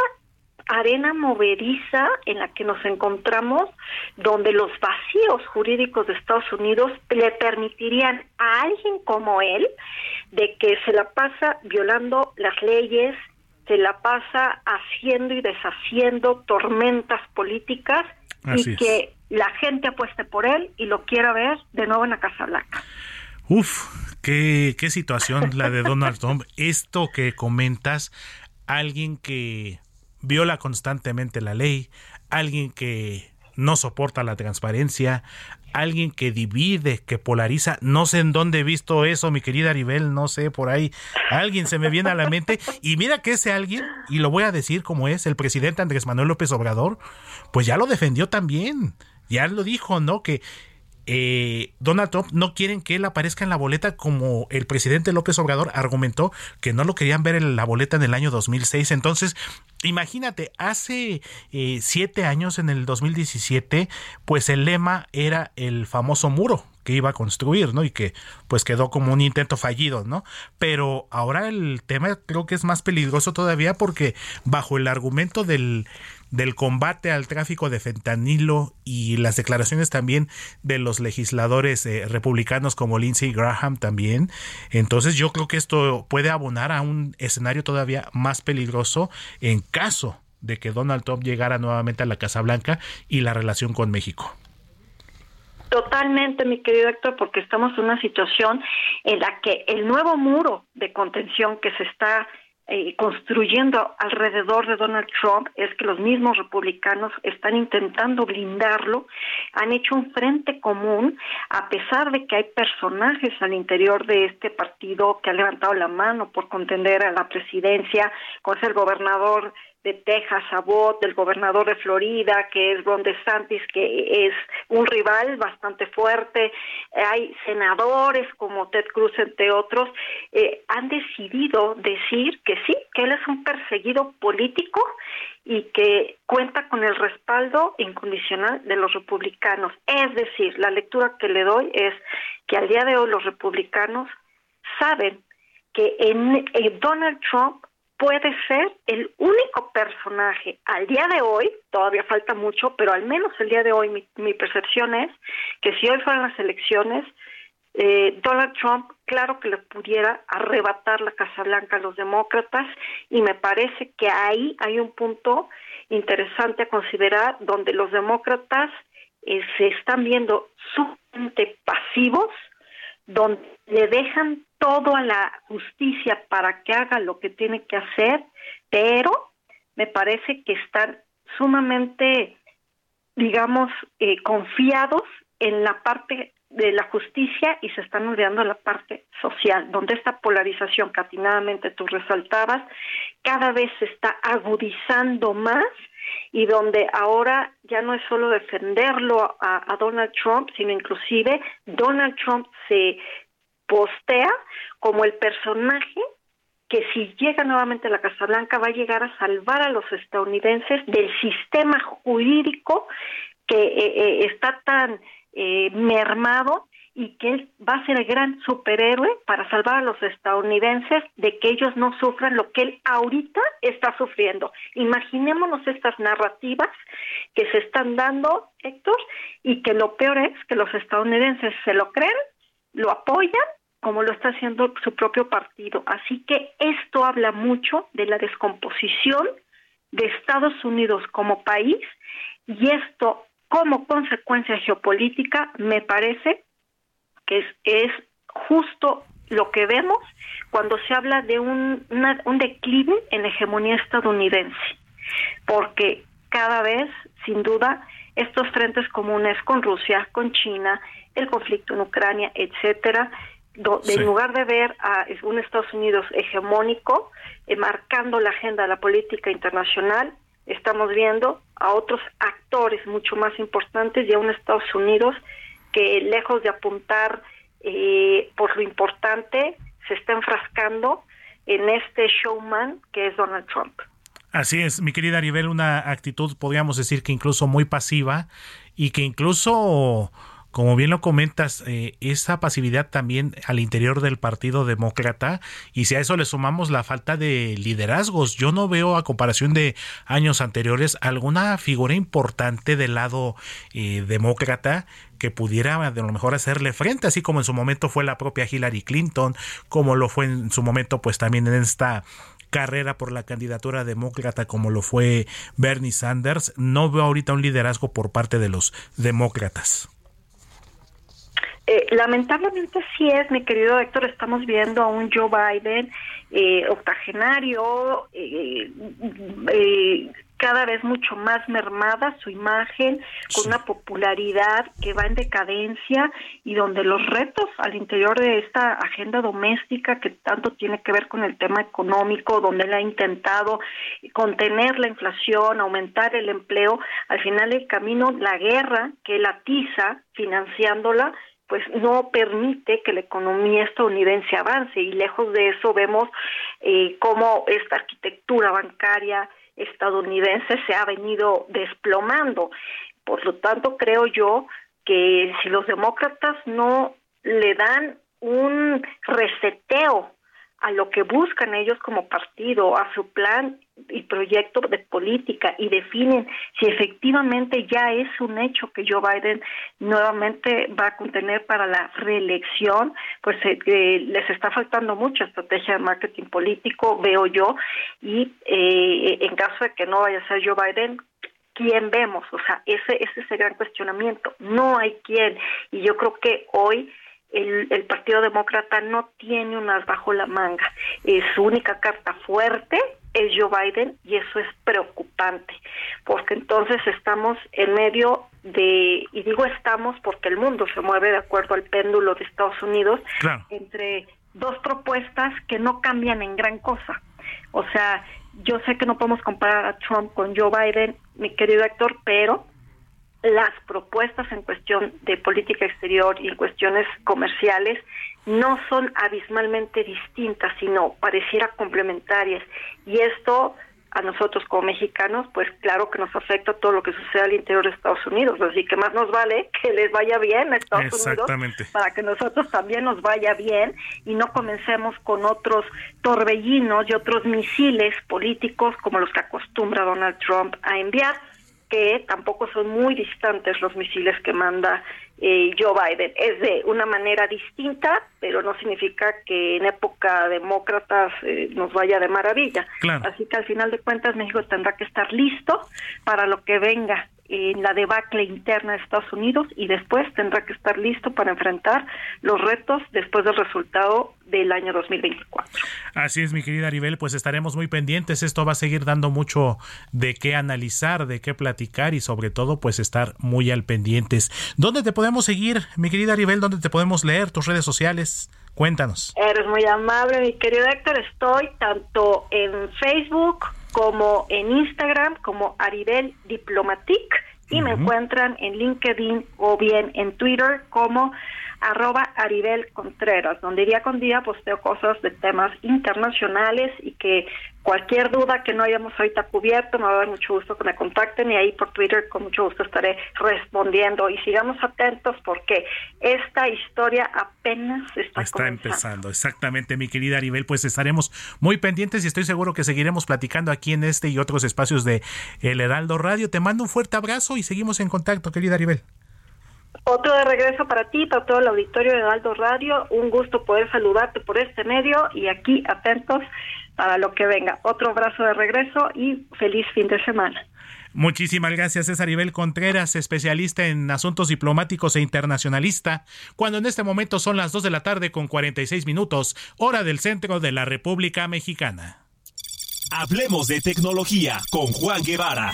arena movediza en la que nos encontramos, donde los vacíos jurídicos de Estados Unidos le permitirían a alguien como él de que se la pasa violando las leyes, se la pasa haciendo y deshaciendo tormentas políticas y que la gente apueste por él y lo quiera ver de nuevo en la Casa Blanca.
Uf, qué, qué situación la de Donald Trump. Esto que comentas, alguien que viola constantemente la ley, alguien que no soporta la transparencia, alguien que divide, que polariza. No sé en dónde he visto eso, mi querida Aribel, no sé, por ahí. Alguien se me viene a la mente. Y mira que ese alguien, y lo voy a decir como es, el presidente Andrés Manuel López Obrador, pues ya lo defendió también. Ya lo dijo, ¿no? Que eh, Donald Trump no quieren que él aparezca en la boleta como el presidente López Obrador argumentó que no lo querían ver en la boleta en el año 2006. Entonces, imagínate, hace eh, siete años, en el 2017, pues el lema era el famoso muro que iba a construir, ¿no? Y que pues quedó como un intento fallido, ¿no? Pero ahora el tema creo que es más peligroso todavía porque bajo el argumento del del combate al tráfico de fentanilo y las declaraciones también de los legisladores eh, republicanos como Lindsey Graham también. Entonces yo creo que esto puede abonar a un escenario todavía más peligroso en caso de que Donald Trump llegara nuevamente a la Casa Blanca y la relación con México.
Totalmente, mi querido Héctor, porque estamos en una situación en la que el nuevo muro de contención que se está eh, construyendo alrededor de Donald Trump es que los mismos republicanos están intentando blindarlo, han hecho un frente común, a pesar de que hay personajes al interior de este partido que han levantado la mano por contender a la presidencia, es el gobernador de Texas, Abbott, del gobernador de Florida, que es Ron DeSantis, que es un rival bastante fuerte, hay senadores como Ted Cruz, entre otros, eh, han decidido decir que sí, que él es un perseguido político y que cuenta con el respaldo incondicional de los republicanos. Es decir, la lectura que le doy es que al día de hoy los republicanos saben que en Donald Trump puede ser el único personaje al día de hoy, todavía falta mucho, pero al menos el día de hoy mi, percepción es que si hoy fueran las elecciones, eh, Donald Trump, claro que le pudiera arrebatar la Casa Blanca a los demócratas y me parece que ahí hay un punto interesante a considerar donde los demócratas eh, se están viendo sumamente pasivos, donde le dejan todo a la justicia para que haga lo que tiene que hacer, pero me parece que están sumamente, digamos, eh, confiados en la parte de la justicia y se están olvidando la parte social, donde esta polarización que atinadamente tú resaltabas cada vez se está agudizando más y donde ahora ya no es solo defenderlo a, a Donald Trump, sino inclusive Donald Trump se postea como el personaje que si llega nuevamente a la Casa Blanca va a llegar a salvar a los estadounidenses del sistema jurídico que eh, eh, está tan eh, mermado y que él va a ser el gran superhéroe para salvar a los estadounidenses de que ellos no sufran lo que él ahorita está sufriendo. Imaginémonos estas narrativas que se están dando, Héctor, y que lo peor es que los estadounidenses se lo creen, lo apoyan como lo está haciendo su propio partido. Así que esto habla mucho de la descomposición de Estados Unidos como país y esto como consecuencia geopolítica me parece que es, es justo lo que vemos cuando se habla de un, un declive en la hegemonía estadounidense, porque cada vez, sin duda, estos frentes comunes con Rusia, con China, el conflicto en Ucrania, etcétera, en lugar de ver a un Estados Unidos hegemónico eh, marcando la agenda de la política internacional, estamos viendo a otros actores mucho más importantes y a un Estados Unidos que lejos de apuntar eh, por lo importante, se está enfrascando en este showman que es Donald Trump.
Así es, mi querida Aribel, una actitud podríamos decir que incluso muy pasiva y que incluso como bien lo comentas, eh, esa pasividad también al interior del Partido Demócrata, y si a eso le sumamos la falta de liderazgos, yo no veo a comparación de años anteriores alguna figura importante del lado eh, demócrata que pudiera de lo mejor hacerle frente, así como en su momento fue la propia Hillary Clinton, como lo fue en su momento pues también en esta carrera por la candidatura demócrata como lo fue Bernie Sanders, no veo ahorita un liderazgo por parte de los demócratas.
Eh, lamentablemente sí es, mi querido Héctor, estamos viendo a un Joe Biden eh, octogenario, eh, eh, cada vez mucho más mermada su imagen, con una popularidad que va en decadencia y donde los retos al interior de esta agenda doméstica que tanto tiene que ver con el tema económico, donde él ha intentado contener la inflación, aumentar el empleo, al final el camino, la guerra que él atiza financiándola, pues no permite que la economía estadounidense avance y lejos de eso vemos eh, cómo esta arquitectura bancaria estadounidense se ha venido desplomando. Por lo tanto, creo yo que si los demócratas no le dan un reseteo a lo que buscan ellos como partido, a su plan y proyecto de política y definen si efectivamente ya es un hecho que Joe Biden nuevamente va a contener para la reelección, pues eh, les está faltando mucha estrategia de marketing político, veo yo, y eh, en caso de que no vaya a ser Joe Biden, ¿quién vemos? O sea, ese, ese es el gran cuestionamiento. No hay quién. Y yo creo que hoy el, Partido Demócrata no tiene unas bajo la manga. Eh, su única carta fuerte es Joe Biden y eso es preocupante, porque entonces estamos en medio de, y digo estamos porque el mundo se mueve de acuerdo al péndulo de Estados Unidos, entre dos propuestas que no cambian en gran cosa. O sea, yo sé que no podemos comparar a Trump con Joe Biden, mi querido Héctor, pero las propuestas en cuestión de política exterior y en cuestiones comerciales no son abismalmente distintas, sino pareciera complementarias. Y esto a nosotros como mexicanos, pues claro que nos afecta todo lo que sucede al interior de Estados Unidos. Así que más nos vale que les vaya bien a Estados Unidos para que nosotros también nos vaya bien y no comencemos con otros torbellinos y otros misiles políticos como los que acostumbra Donald Trump a enviar que tampoco son muy distantes los misiles que manda eh, Joe Biden. Es de una manera distinta, pero no significa que en época demócratas eh, nos vaya de maravilla. Así que al final de cuentas México tendrá que estar listo para lo que venga en la debacle interna de Estados Unidos y después tendrá que estar listo para enfrentar los retos después del resultado del año 2024.
Así es, mi querida Aribel, pues estaremos muy pendientes. Esto va a seguir dando mucho de qué analizar, de qué platicar y sobre todo pues estar muy al pendientes. ¿Dónde te podemos seguir, mi querida Aribel? ¿Dónde te podemos leer tus redes sociales? Cuéntanos.
Eres muy amable, mi querido Héctor. Estoy tanto en Facebook como en Instagram como Aribel Diplomatic y me encuentran en LinkedIn o bien en Twitter como arroba Aribel Contreras, donde día con día posteo cosas de temas internacionales y que cualquier duda que no hayamos ahorita cubierto, me va a dar mucho gusto que me contacten y ahí por Twitter con mucho gusto estaré respondiendo y sigamos atentos porque esta historia apenas está,
está empezando. Exactamente, mi querida Aribel, pues estaremos muy pendientes y estoy seguro que seguiremos platicando aquí en este y otros espacios de El Heraldo Radio. Te mando un fuerte abrazo y seguimos en contacto, querida Aribel.
Otro de regreso para ti, para todo el auditorio de Aldo Radio. Un gusto poder saludarte por este medio y aquí atentos para lo que venga. Otro abrazo de regreso y feliz fin de semana.
Muchísimas gracias, César Ibel Contreras, especialista en asuntos diplomáticos e internacionalista, cuando en este momento son las 2 de la tarde con 46 minutos, hora del centro de la República Mexicana.
Hablemos de tecnología con Juan Guevara.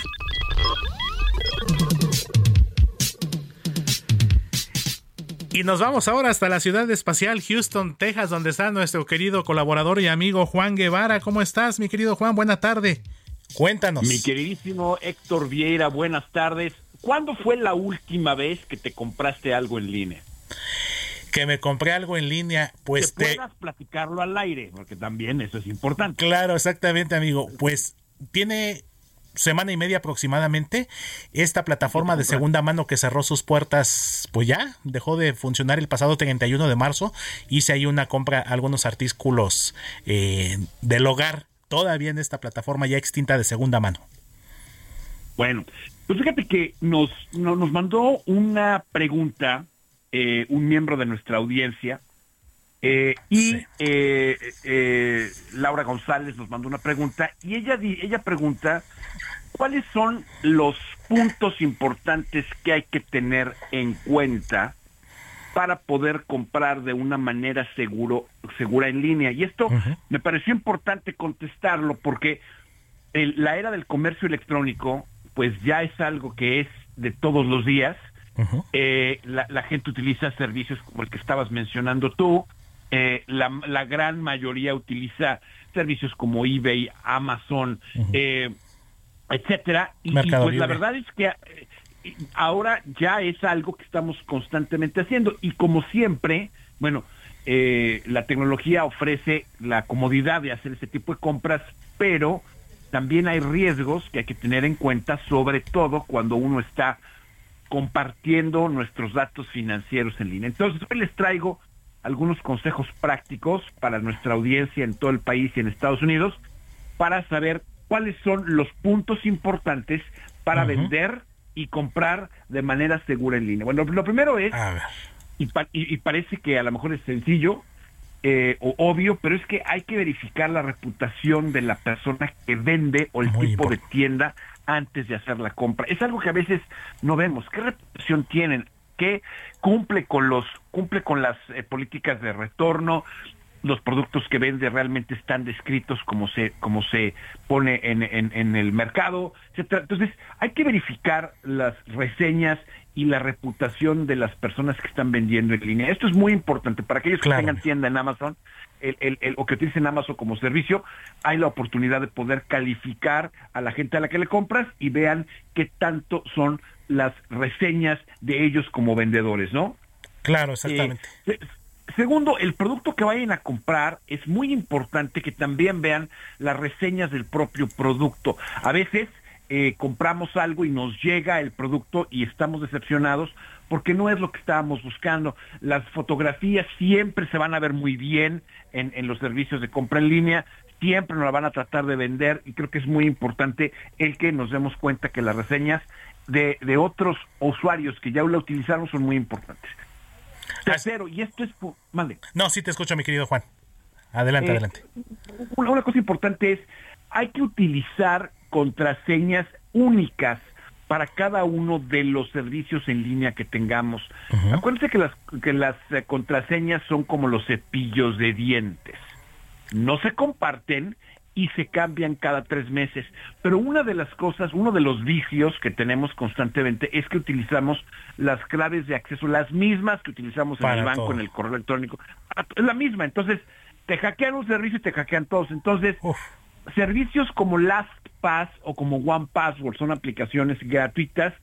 Y nos vamos ahora hasta la ciudad espacial Houston, Texas, donde está nuestro querido colaborador y amigo Juan Guevara. ¿Cómo estás, mi querido Juan? Buena tarde. Cuéntanos.
Mi queridísimo Héctor Vieira, buenas tardes. ¿Cuándo fue la última vez que te compraste algo en línea?
Que me compré algo en línea, pues
que te... puedas platicarlo al aire, porque también eso es importante.
Claro, exactamente, amigo. Pues tiene semana y media aproximadamente, esta plataforma de segunda mano que cerró sus puertas, pues ya dejó de funcionar el pasado 31 de marzo. Hice ahí una compra, algunos artículos eh, del hogar, todavía en esta plataforma ya extinta de segunda mano.
Bueno, pues fíjate que nos, nos mandó una pregunta eh, un miembro de nuestra audiencia. Eh, y Laura González nos mandó una pregunta y ella, ella pregunta ¿cuáles son los puntos importantes que hay que tener en cuenta para poder comprar de una manera seguro, segura en línea? Y esto me pareció importante contestarlo porque la era del comercio electrónico, pues ya es algo que es de todos los días. Eh, la, gente utiliza servicios como el que estabas mencionando tú. Eh, la, gran mayoría utiliza servicios como eBay, Amazon, eh, etcétera. Y, pues la verdad es que eh, ahora ya es algo que estamos constantemente haciendo. Y como siempre, bueno, eh, la tecnología ofrece la comodidad de hacer ese tipo de compras, pero también hay riesgos que hay que tener en cuenta, sobre todo cuando uno está compartiendo nuestros datos financieros en línea. Entonces, hoy les traigo algunos consejos prácticos para nuestra audiencia en todo el país y en Estados Unidos para saber cuáles son los puntos importantes para vender y comprar de manera segura en línea. Bueno, lo primero es, y, y, parece que a lo mejor es sencillo eh, o obvio, pero es que hay que verificar la reputación de la persona que vende o el tipo de tienda antes de hacer la compra. Es algo que a veces no vemos. ¿Qué reputación tienen? ¿Qué cumple con los cumple con las eh, políticas de retorno? Los productos que vende realmente están descritos como se como se pone en, en, el mercado, etcétera. Entonces, hay que verificar las reseñas y la reputación de las personas que están vendiendo en línea. Esto es muy importante para aquellos que tengan tienda en Amazon el, el, o que utilicen Amazon como servicio, hay la oportunidad de poder calificar a la gente a la que le compras y vean qué tanto son las reseñas de ellos como vendedores, ¿no?
Claro, exactamente.
Eh, segundo, el producto que vayan a comprar es muy importante que también vean las reseñas del propio producto. A veces eh, compramos algo y nos llega el producto y estamos decepcionados porque no es lo que estábamos buscando. Las fotografías siempre se van a ver muy bien en, los servicios de compra en línea, siempre nos la van a tratar de vender y creo que es muy importante el que nos demos cuenta que las reseñas de, de otros usuarios que ya la utilizaron son muy importantes. Tercero, y esto es... Mande.
No, sí te escucho, mi querido Juan. Adelante, eh, adelante.
Una, cosa importante es, hay que utilizar contraseñas únicas para cada uno de los servicios en línea que tengamos. Acuérdense que las, que las eh, contraseñas son como los cepillos de dientes. No se comparten y se cambian cada tres meses. Pero una de las cosas, uno de los vicios que tenemos constantemente es que utilizamos las claves de acceso, las mismas que utilizamos en el banco, en el correo electrónico. Es la misma. Entonces, te hackean un servicio y te hackean todos. Entonces, servicios como LastPass o como OnePassword son aplicaciones gratuitas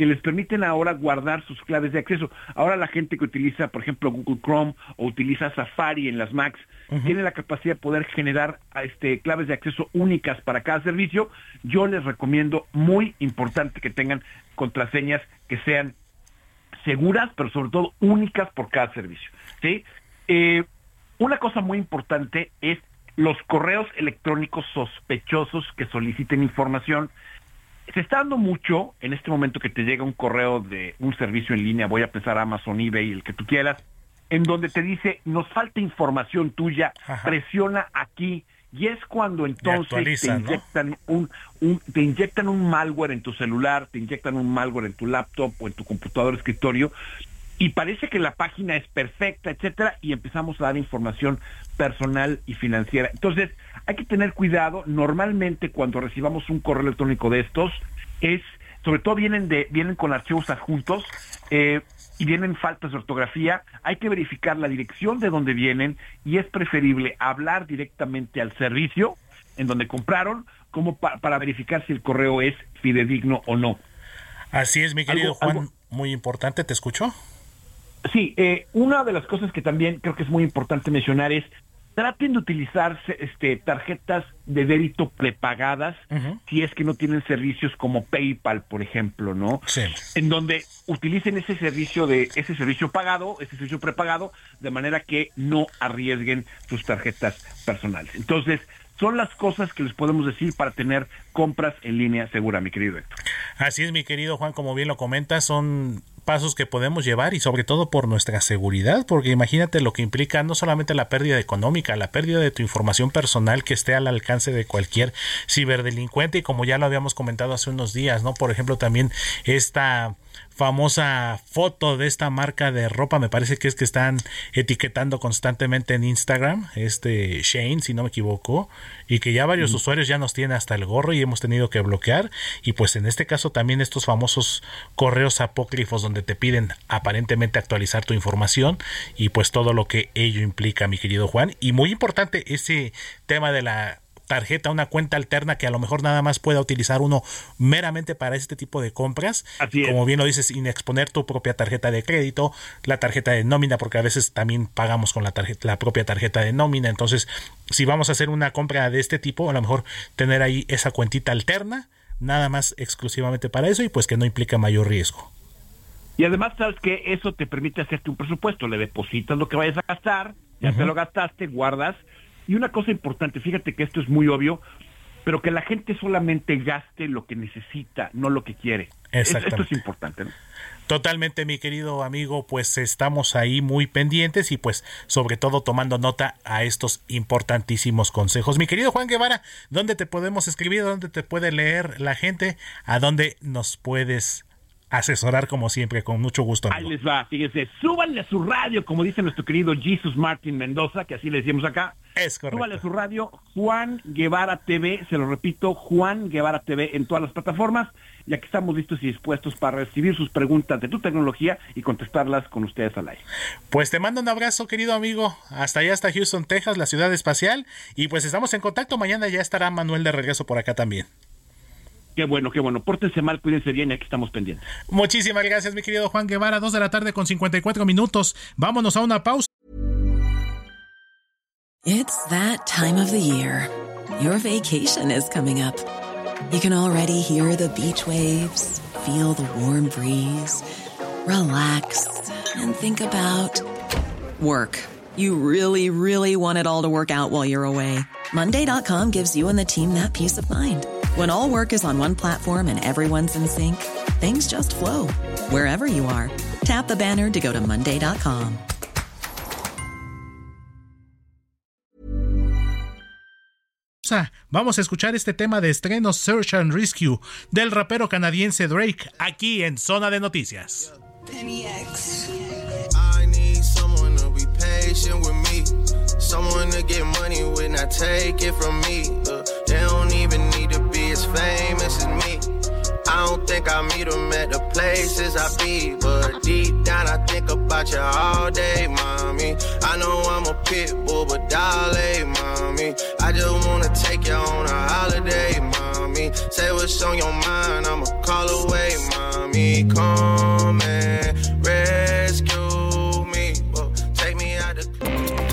que les permiten ahora guardar sus claves de acceso. Ahora la gente que utiliza, por ejemplo, Google Chrome o utiliza Safari en las Macs, tiene la capacidad de poder generar este, claves de acceso únicas para cada servicio. Yo les recomiendo, muy importante, que tengan contraseñas que sean seguras, pero sobre todo únicas por cada servicio. ¿sí? Eh, una cosa muy importante es los correos electrónicos sospechosos que soliciten información se está dando mucho en este momento que te llega un correo de un servicio en línea, voy a pensar Amazon, eBay, el que tú quieras, en donde te dice, nos falta información tuya, presiona aquí, y es cuando entonces te inyectan un, te inyectan un malware en tu celular, te inyectan un malware en tu laptop o en tu computador escritorio y parece que la página es perfecta, etcétera, y empezamos a dar información personal y financiera. Entonces, hay que tener cuidado. Normalmente cuando recibamos un correo electrónico de estos, es, sobre todo vienen de, vienen con archivos adjuntos, eh, y vienen faltas de ortografía, hay que verificar la dirección de donde vienen y es preferible hablar directamente al servicio en donde compraron como para verificar si el correo es fidedigno o no.
Así es, mi querido Juan, muy importante, ¿te escucho?
Sí, eh, una de las cosas que también creo que es muy importante mencionar es traten de utilizar este, tarjetas de débito prepagadas si es que no tienen servicios como PayPal, por ejemplo, ¿no?
Sí.
En donde utilicen ese servicio de ese servicio pagado, ese servicio prepagado, de manera que no arriesguen sus tarjetas personales. Entonces, son las cosas que les podemos decir para tener compras en línea segura, mi querido Héctor.
Así es, mi querido Juan, como bien lo comentas, son pasos que podemos llevar y sobre todo por nuestra seguridad, porque imagínate lo que implica no solamente la pérdida económica, la pérdida de tu información personal que esté al alcance de cualquier ciberdelincuente y como ya lo habíamos comentado hace unos días, ¿no? Por ejemplo, también esta famosa foto de esta marca de ropa, me parece que es que están etiquetando constantemente en Instagram, este Shane, si no me equivoco, y que ya varios usuarios ya nos tienen hasta el gorro y hemos tenido que bloquear, y pues en este caso también estos famosos correos apócrifos donde te piden aparentemente actualizar tu información y pues todo lo que ello implica, mi querido Juan, y muy importante ese tema de la tarjeta, una cuenta alterna que a lo mejor nada más pueda utilizar uno meramente para este tipo de compras. Como bien lo dices, sin exponer tu propia tarjeta de crédito, la tarjeta de nómina, porque a veces también pagamos con la, tarjeta, la propia tarjeta de nómina. Entonces, si vamos a hacer una compra de este tipo, a lo mejor tener ahí esa cuentita alterna, nada más exclusivamente para eso y pues que no implica mayor riesgo.
Y además, sabes que eso te permite hacerte un presupuesto, le depositas lo que vayas a gastar, ya te lo gastaste, guardas. Y una cosa importante, fíjate que esto es muy obvio, pero que la gente solamente gaste lo que necesita, no lo que quiere. Esto es importante. ¿no?
Totalmente, mi querido amigo, pues estamos ahí muy pendientes y pues sobre todo tomando nota a estos importantísimos consejos. Mi querido Juan Guevara, ¿dónde te podemos escribir? ¿Dónde te puede leer la gente? ¿A dónde nos puedes asesorar como siempre, con mucho gusto.
Ahí les va, fíjense, súbanle a su radio, como dice nuestro querido Jesus Martin Mendoza, que así le decimos acá.
Es correcto.
Súbanle a su radio, Juan Guevara TV, se lo repito, Juan Guevara TV en todas las plataformas, y aquí estamos listos y dispuestos para recibir sus preguntas de tu tecnología y contestarlas con ustedes al aire.
Pues te mando un abrazo, querido amigo, hasta allá, hasta Houston, Texas, la ciudad espacial, y pues estamos en contacto, mañana ya estará Manuel de regreso por acá también.
Qué bueno, qué bueno. Pórtense mal, cuídense bien y aquí estamos pendientes.
Muchísimas gracias, mi querido Juan Guevara. Dos de la tarde con 54 minutos. Vámonos a una pausa.
It's that time of the year. Your vacation is coming up. You can already hear the beach waves, feel the warm breeze, relax and think about work. You really, really want it all to work out while you're away. Monday.com gives you and the team that peace of mind. When all work is on one platform and everyone's in sync, things just flow wherever you are. Tap the banner to go to Monday.com.
Vamos a escuchar este tema de estreno Search and Rescue del rapero canadiense Drake aquí en Zona de Noticias. Someone to be patient with me. Someone to get money when I take it from me. Uh, they don't even need to be as famous as me. I don't think I meet them at the places I be, but deep down I think about you all day, mommy. I know I'm a pit bull, but dolly, mommy. I just wanna take you on a holiday, mommy. Say what's on your mind, I'ma call away, mommy. Come and rescue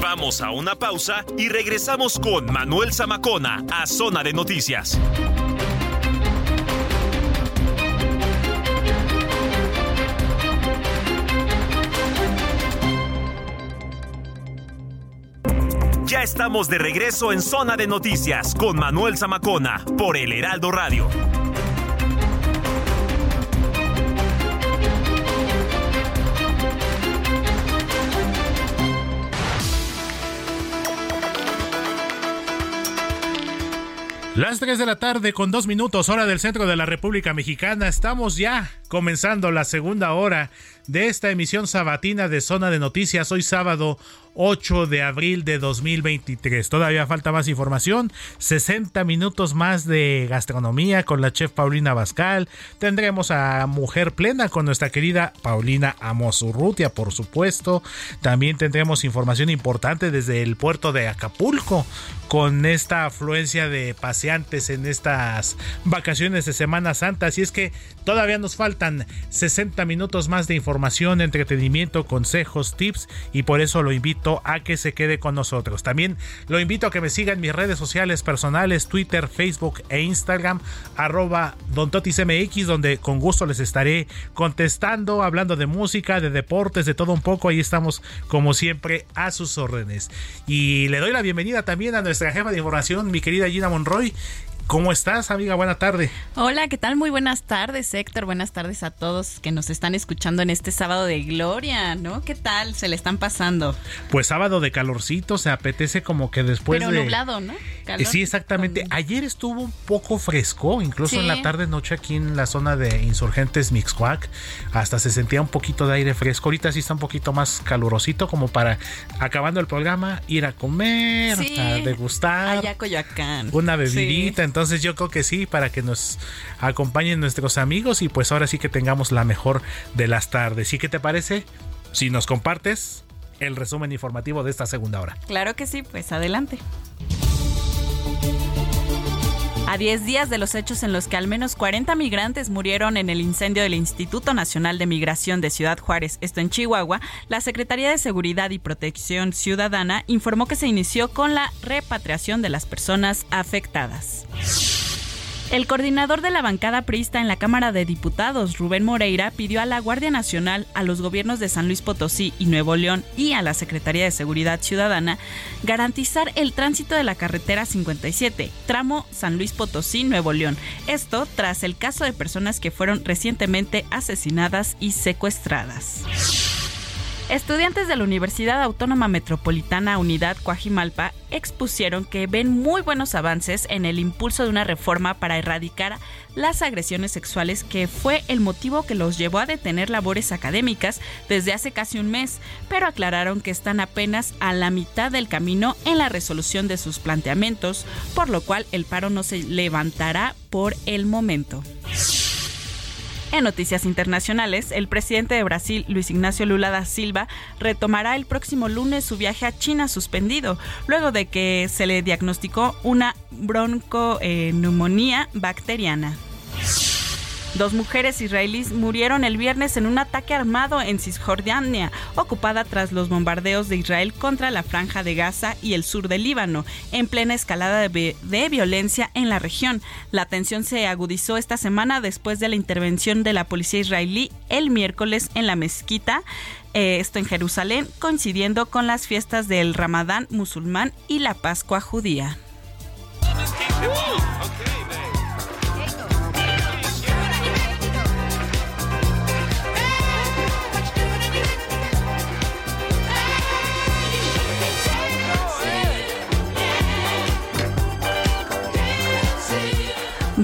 Vamos a una pausa y regresamos con Manuel Zamacona a Zona de Noticias. Ya estamos de regreso en Zona de Noticias con Manuel Zamacona por El Heraldo Radio.
Las 3 de la tarde con dos minutos, hora del centro de la República Mexicana. Estamos ya comenzando la segunda hora de esta emisión sabatina de Zona de Noticias. Hoy sábado 8 de abril de 2023. Todavía falta más información. 60 minutos más de gastronomía con la chef Paulina Bascal. Tendremos a Mujer Plena con nuestra querida Paulina Amosurrutia, por supuesto. También tendremos información importante desde el puerto de Acapulco con esta afluencia de paseantes en estas vacaciones de Semana Santa. Así es que todavía nos faltan 60 minutos más de información, entretenimiento, consejos, tips y por eso lo invito a que se quede con nosotros. También lo invito a que me siga en mis redes sociales personales, Twitter, Facebook e Instagram, arroba dontotismx, donde con gusto les estaré contestando, hablando de música, de deportes, de todo un poco. Ahí estamos, como siempre, a sus órdenes. Y le doy la bienvenida también a nuestra jefa de información, mi querida Gina Monroy, ¿Cómo estás, amiga? Buena tarde.
Hola, ¿qué tal? Muy buenas tardes, Héctor. Buenas tardes a todos que nos están escuchando en este sábado de gloria, ¿no? ¿Qué tal? ¿Se le están pasando?
Pues sábado de calorcito, se apetece como que después
Pero
de...
nublado, ¿no?
sí, exactamente. Ayer estuvo un poco fresco, incluso en la tarde noche aquí en la zona de Insurgentes Mixcoac, hasta se sentía un poquito de aire fresco. Ahorita sí está un poquito más calurosito como para acabando el programa ir a comer, a degustar.
Allá Coyoacán.
Una bebidita, entonces yo creo que sí, para que nos acompañen nuestros amigos y pues ahora sí que tengamos la mejor de las tardes. ¿Y qué te parece? Si nos compartes el resumen informativo de esta segunda hora.
Claro que sí, pues adelante. A 10 días de los hechos en los que al menos 40 migrantes murieron en el incendio del Instituto Nacional de Migración de Ciudad Juárez, esto en Chihuahua, la Secretaría de Seguridad y Protección Ciudadana informó que se inició con la repatriación de las personas afectadas. El coordinador de la bancada priista en la Cámara de Diputados, Rubén Moreira, pidió a la Guardia Nacional, a los gobiernos de San Luis Potosí y Nuevo León y a la Secretaría de Seguridad Ciudadana garantizar el tránsito de la carretera 57, tramo San Luis Potosí, Nuevo León. Esto tras el caso de personas que fueron recientemente asesinadas y secuestradas. Estudiantes de la Universidad Autónoma Metropolitana Unidad Coajimalpa expusieron que ven muy buenos avances en el impulso de una reforma para erradicar las agresiones sexuales que fue el motivo que los llevó a detener labores académicas desde hace casi un mes, pero aclararon que están apenas a la mitad del camino en la resolución de sus planteamientos, por lo cual el paro no se levantará por el momento. En noticias internacionales, el presidente de Brasil, Luis Ignacio Lula da Silva, retomará el próximo lunes su viaje a China suspendido, luego de que se le diagnosticó una bronconeumonía bacteriana. Dos mujeres israelíes murieron el viernes en un ataque armado en Cisjordania, ocupada tras los bombardeos de Israel contra la franja de Gaza y el sur del Líbano, en plena escalada de, violencia en la región. La tensión se agudizó esta semana después de la intervención de la policía israelí el miércoles en la mezquita eh, esto en Jerusalén, coincidiendo con las fiestas del Ramadán musulmán y la Pascua judía.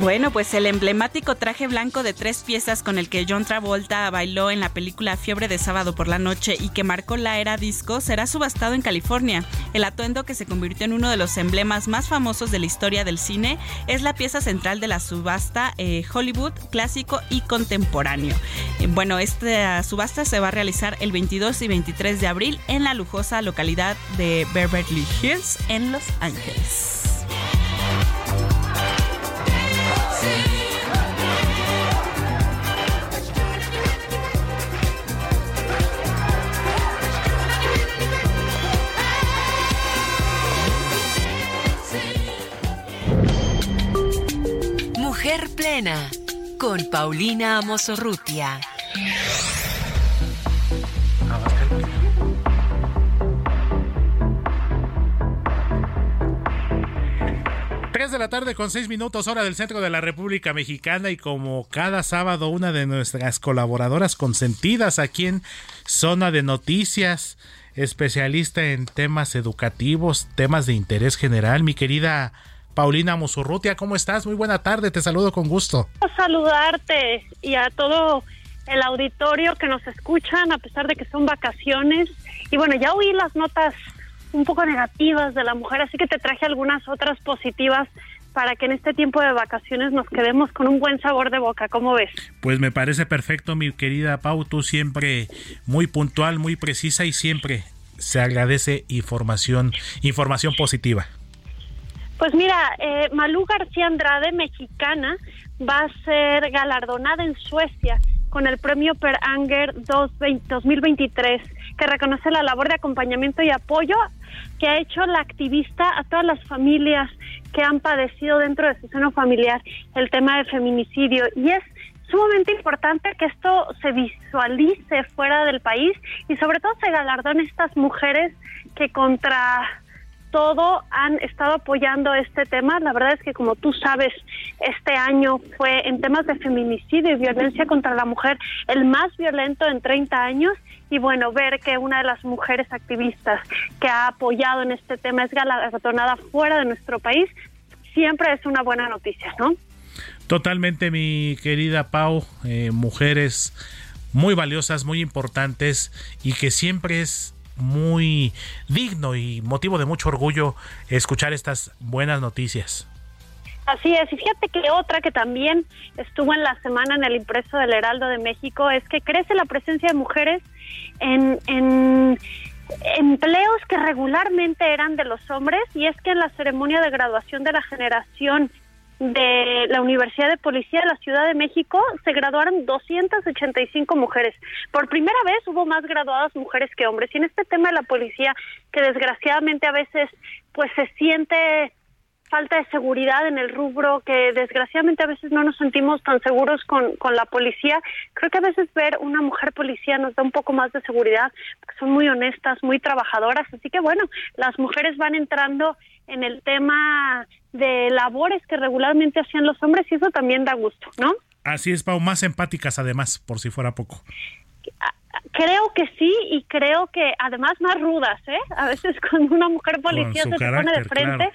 Bueno, pues el emblemático traje blanco de tres piezas con el que John Travolta bailó en la película Fiebre de Sábado por la Noche y que marcó la era disco será subastado en California. El atuendo que se convirtió en uno de los emblemas más famosos de la historia del cine es la pieza central de la subasta eh, Hollywood clásico y contemporáneo. Eh, bueno, esta subasta se va a realizar el 22 y 23 de abril en la lujosa localidad de Beverly Hills en Los Ángeles.
Mujer Plena con Paulina Amosorrutia.
De la tarde con seis minutos hora del centro de la República Mexicana y como cada sábado una de nuestras colaboradoras consentidas aquí en Zona de Noticias, especialista en temas educativos, temas de interés general, mi querida Paulina Musurrutia, ¿cómo estás? Muy buena tarde, te saludo con gusto.
Saludarte y a todo el auditorio que nos escuchan, a pesar de que son vacaciones. Y bueno, ya oí las notas un poco negativas de la mujer, así que te traje algunas otras positivas para que en este tiempo de vacaciones nos quedemos con un buen sabor de boca. ¿Cómo ves?
Pues me parece perfecto, mi querida Pau, tú siempre muy puntual, muy precisa y siempre se agradece información, información positiva.
Pues mira, eh, Malú García Andrade, mexicana, va a ser galardonada en Suecia con el premio Per Anger 2023, que reconoce la labor de acompañamiento y apoyo que ha hecho la activista a todas las familias que han padecido dentro de su seno familiar el tema de feminicidio. Y es sumamente importante que esto se visualice fuera del país y sobre todo se galardone estas mujeres que contra todo han estado apoyando este tema. La verdad es que, como tú sabes, este año fue en temas de feminicidio y violencia contra la mujer el más violento en 30 años. Y bueno, ver que una de las mujeres activistas que ha apoyado en este tema es galardonada fuera de nuestro país, siempre es una buena noticia, ¿no?
Totalmente, mi querida Pau, eh, mujeres muy valiosas, muy importantes y que siempre es muy digno y motivo de mucho orgullo escuchar estas buenas noticias.
Así es, y fíjate que otra que también estuvo en la semana en el impreso del Heraldo de México es que crece la presencia de mujeres en, en empleos que regularmente eran de los hombres y es que en la ceremonia de graduación de la generación de la Universidad de Policía de la Ciudad de México se graduaron 285 mujeres. Por primera vez hubo más graduadas mujeres que hombres. Y en este tema de la policía, que desgraciadamente a veces pues se siente falta de seguridad en el rubro, que desgraciadamente a veces no nos sentimos tan seguros con, con la policía. Creo que a veces ver una mujer policía nos da un poco más de seguridad, porque son muy honestas, muy trabajadoras. Así que bueno, las mujeres van entrando en el tema de labores que regularmente hacían los hombres y eso también da gusto, ¿no?
Así es, Pau, más empáticas además, por si fuera poco.
Creo que sí y creo que además más rudas, ¿eh? A veces cuando una mujer policía se pone de frente,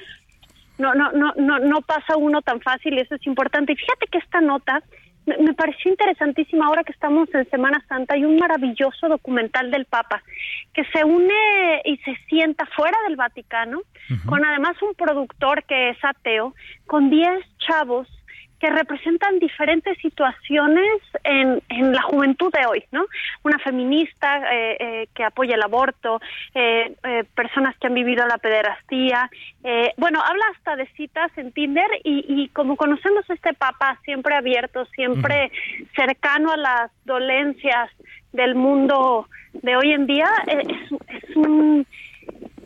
no, no, no, no, no pasa uno tan fácil y eso es importante. Y fíjate que esta nota me pareció interesantísima ahora que estamos en Semana Santa. Hay un maravilloso documental del Papa que se une y se sienta fuera del Vaticano, con además un productor que es ateo, con 10 chavos que representan diferentes situaciones en, en la juventud de hoy, ¿no? Una feminista eh, eh, que apoya el aborto, eh, personas que han vivido la pederastía, bueno, habla hasta de citas en Tinder y, y como conocemos a este papa siempre abierto, siempre cercano a las dolencias del mundo de hoy en día, es, es un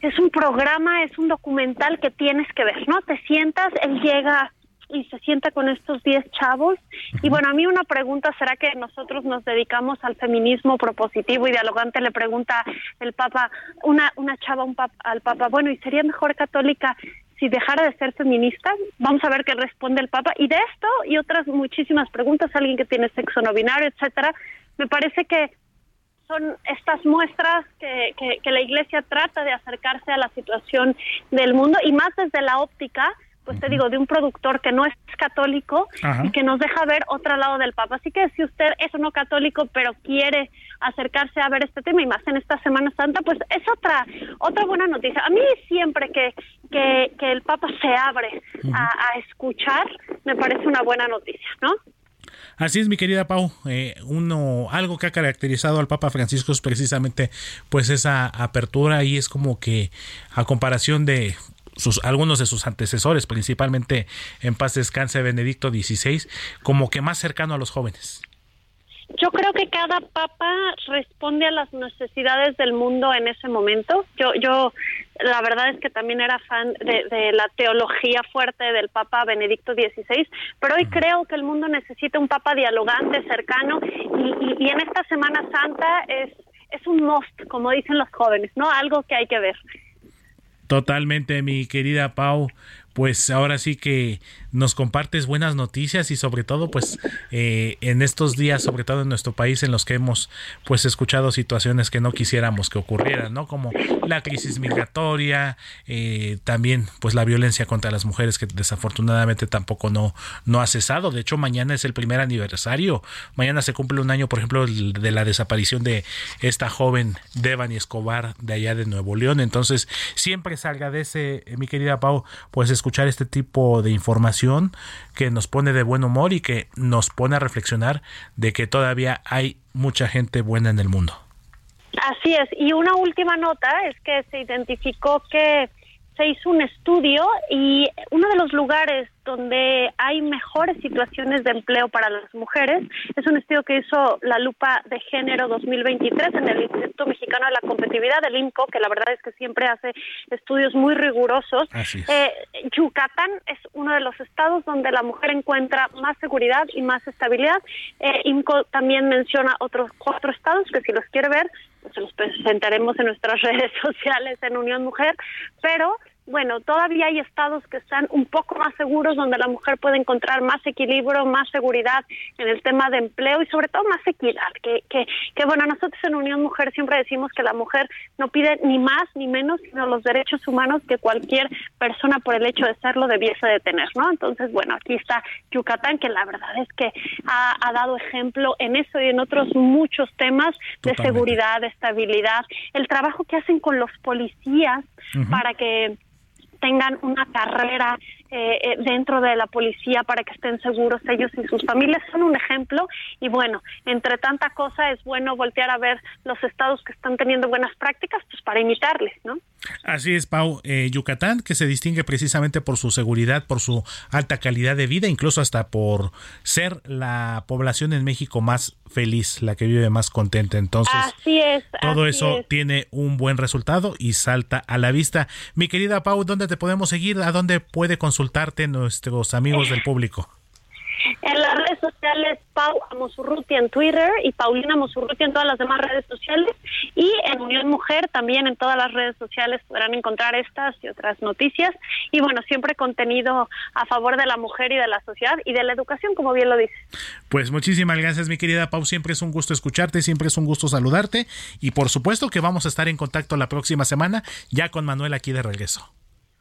es un programa, es un documental que tienes que ver, ¿no? Te sientas, él llega y se sienta con estos 10 chavos. Y bueno, a mí una pregunta, ¿será que nosotros nos dedicamos al feminismo propositivo y dialogante? Le pregunta el Papa, una, una chava un al Papa, bueno, ¿y sería mejor católica si dejara de ser feminista? Vamos a ver qué responde el Papa. Y de esto y otras muchísimas preguntas, alguien que tiene sexo no binario, etcétera, me parece que son estas muestras que, que, que la Iglesia trata de acercarse a la situación del mundo y más desde la óptica pues te digo, de un productor que no es católico y que nos deja ver otro lado del Papa. Así que si usted es no católico, pero quiere acercarse a ver este tema y más en esta Semana Santa, pues es otra otra buena noticia. A mí siempre que, que, que el Papa se abre a, escuchar, me parece una buena noticia, ¿no?
Así es, mi querida Pau. Eh, uno, algo que ha caracterizado al Papa Francisco es precisamente, pues, esa apertura y es como que a comparación de sus, algunos de sus antecesores, principalmente en paz descanse Benedicto XVI, como que más cercano a los jóvenes.
Yo creo que cada papa responde a las necesidades del mundo en ese momento. Yo, yo, la verdad es que también era fan de, la teología fuerte del Papa Benedicto XVI, pero hoy creo que el mundo necesita un Papa dialogante, cercano, y, y en esta Semana Santa es, es un must, como dicen los jóvenes, ¿no? Algo que hay que ver.
Totalmente, mi querida Pau. Pues ahora sí que nos compartes buenas noticias y sobre todo pues eh, en estos días sobre todo en nuestro país en los que hemos pues escuchado situaciones que no quisiéramos que ocurrieran no como la crisis migratoria eh, también pues la violencia contra las mujeres que desafortunadamente tampoco no no ha cesado. De hecho mañana es el primer aniversario. Mañana se cumple un año por ejemplo de la desaparición de esta joven Devani Escobar de allá de Nuevo León. Entonces siempre se agradece mi querida Pau pues escuchar este tipo de información que nos pone de buen humor y que nos pone a reflexionar de que todavía hay mucha gente buena en el mundo.
Así es. Y una última nota es que se identificó que se hizo un estudio y uno de los lugares donde hay mejores situaciones de empleo para las mujeres es un estudio que hizo la Lupa de Género 2023 en el Instituto Mexicano de la Competitividad del INCO, que la verdad es que siempre hace estudios muy rigurosos. Eh, Yucatán es uno de los estados donde la mujer encuentra más seguridad y más estabilidad. Eh, INCO también menciona otros cuatro estados que si los quiere ver, pues se los presentaremos en nuestras *laughs* redes sociales en Unión Mujer, pero bueno, todavía hay estados que están un poco más seguros, donde la mujer puede encontrar más equilibrio, más seguridad en el tema de empleo y sobre todo más equidad. Que, que, que bueno, nosotros en Unión Mujer siempre decimos que la mujer no pide ni más ni menos, sino los derechos humanos que cualquier persona por el hecho de serlo debiese de tener, ¿no? Entonces, bueno, aquí está Yucatán, que la verdad es que ha, ha dado ejemplo en eso y en otros muchos temas de seguridad, de estabilidad, el trabajo que hacen con los policías para que tengan una carrera eh, eh, dentro de la policía para que estén seguros ellos y sus familias son un ejemplo y bueno entre tanta cosa es bueno voltear a ver los estados que están teniendo buenas prácticas pues para imitarles no
Así es, Pau. Eh, Yucatán, que se distingue precisamente por su seguridad, por su alta calidad de vida, incluso hasta por ser la población en México más feliz, la que vive más contenta. Entonces, todo eso tiene un buen resultado y salta a la vista. Mi querida Pau, ¿dónde te podemos seguir? ¿A dónde puede consultarte nuestros amigos del público?
En las redes sociales, Pau Amosurruti en Twitter y Paulina Amosurruti en todas las demás redes sociales. Y en Unión Mujer también en todas las redes sociales podrán encontrar estas y otras noticias. Y bueno, siempre contenido a favor de la mujer y de la sociedad y de la educación, como bien lo dice.
Pues muchísimas gracias, mi querida Pau. Siempre es un gusto escucharte, siempre es un gusto saludarte. Y por supuesto que vamos a estar en contacto la próxima semana, ya con Manuel aquí de regreso.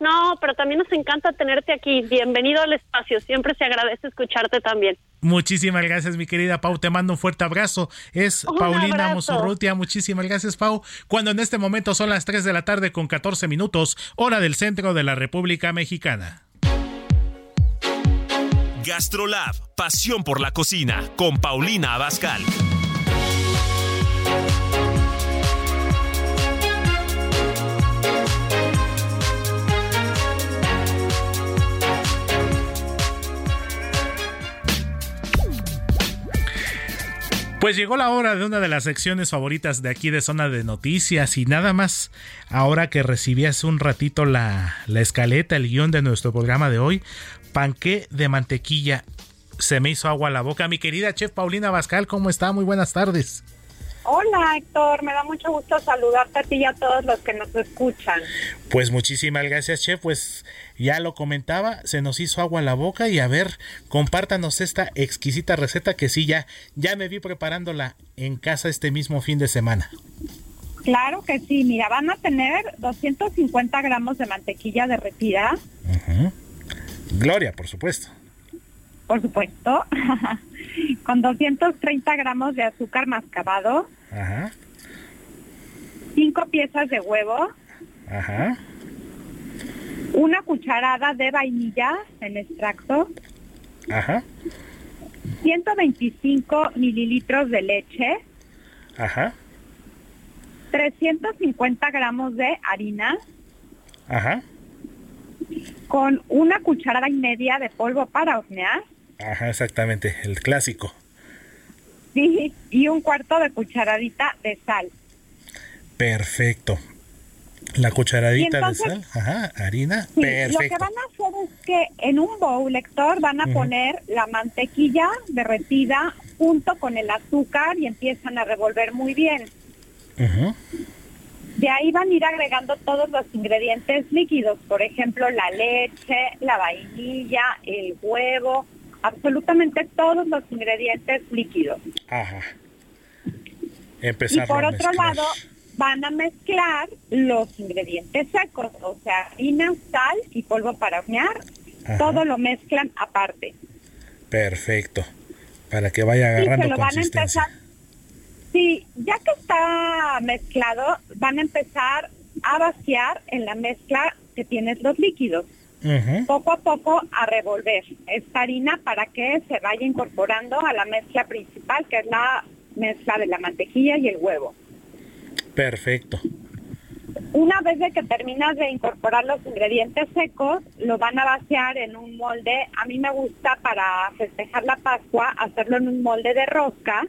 No, pero también nos encanta tenerte aquí. Bienvenido al espacio. Siempre se agradece escucharte también.
Muchísimas gracias, mi querida Pau. Te mando un fuerte abrazo. Es Paulina Musurrutia. Muchísimas gracias, Pau. Cuando en este momento son las 3 de la tarde con 14 minutos, hora del centro de la República Mexicana.
Gastrolab, pasión por la cocina, con Paulina Abascal.
Pues llegó la hora de una de las secciones favoritas de aquí de Zona de Noticias y nada más ahora que recibí hace un ratito la, la escaleta, el guion de nuestro programa de hoy, panqué de mantequilla. Se me hizo agua a la boca. Mi querida chef Paulina Bascal, ¿cómo está? Muy buenas tardes.
Hola Héctor, me da mucho gusto saludarte a ti y a todos los que nos escuchan.
Pues muchísimas gracias chef, pues ya lo comentaba, se nos hizo agua a la boca y a ver, compártanos esta exquisita receta que sí ya, ya me vi preparándola en casa este mismo fin de semana.
Claro que sí, mira, van a tener 250 gramos de mantequilla derretida.
Gloria, por supuesto.
Por supuesto. *laughs* con 230 gramos de azúcar mascabado. Ajá. Cinco piezas de huevo. Ajá. Una cucharada de vainilla en extracto. Ajá. 125 mililitros de leche. Ajá. 350 gramos de harina. Ajá. Con una cucharada y media de polvo para hornear.
Ajá, exactamente, el clásico.
Sí, y un cuarto de cucharadita de sal.
Perfecto. La cucharadita de sal, ajá, harina, perfecto.
Lo que van a hacer es que en un bowl, lector, van a poner la mantequilla derretida junto con el azúcar y empiezan a revolver muy bien. De ahí van a ir agregando todos los ingredientes líquidos, por ejemplo, la leche, la vainilla, el huevo, absolutamente todos los ingredientes líquidos. Ajá.
Empezar
y por otro lado, van a mezclar los ingredientes secos, o sea, harina, sal y polvo para hornear. Todo lo mezclan aparte.
Perfecto. Para que vaya agarrando lo consistencia. Van a empezar,
sí, ya que está mezclado, van a empezar a vaciar en la mezcla que tienes los líquidos poco a poco a revolver esta harina para que se vaya incorporando a la mezcla principal, que es la mezcla de la mantequilla y el huevo.
Perfecto.
Una vez de que terminas de incorporar los ingredientes secos, lo van a vaciar en un molde. A mí me gusta para festejar la Pascua hacerlo en un molde de rosca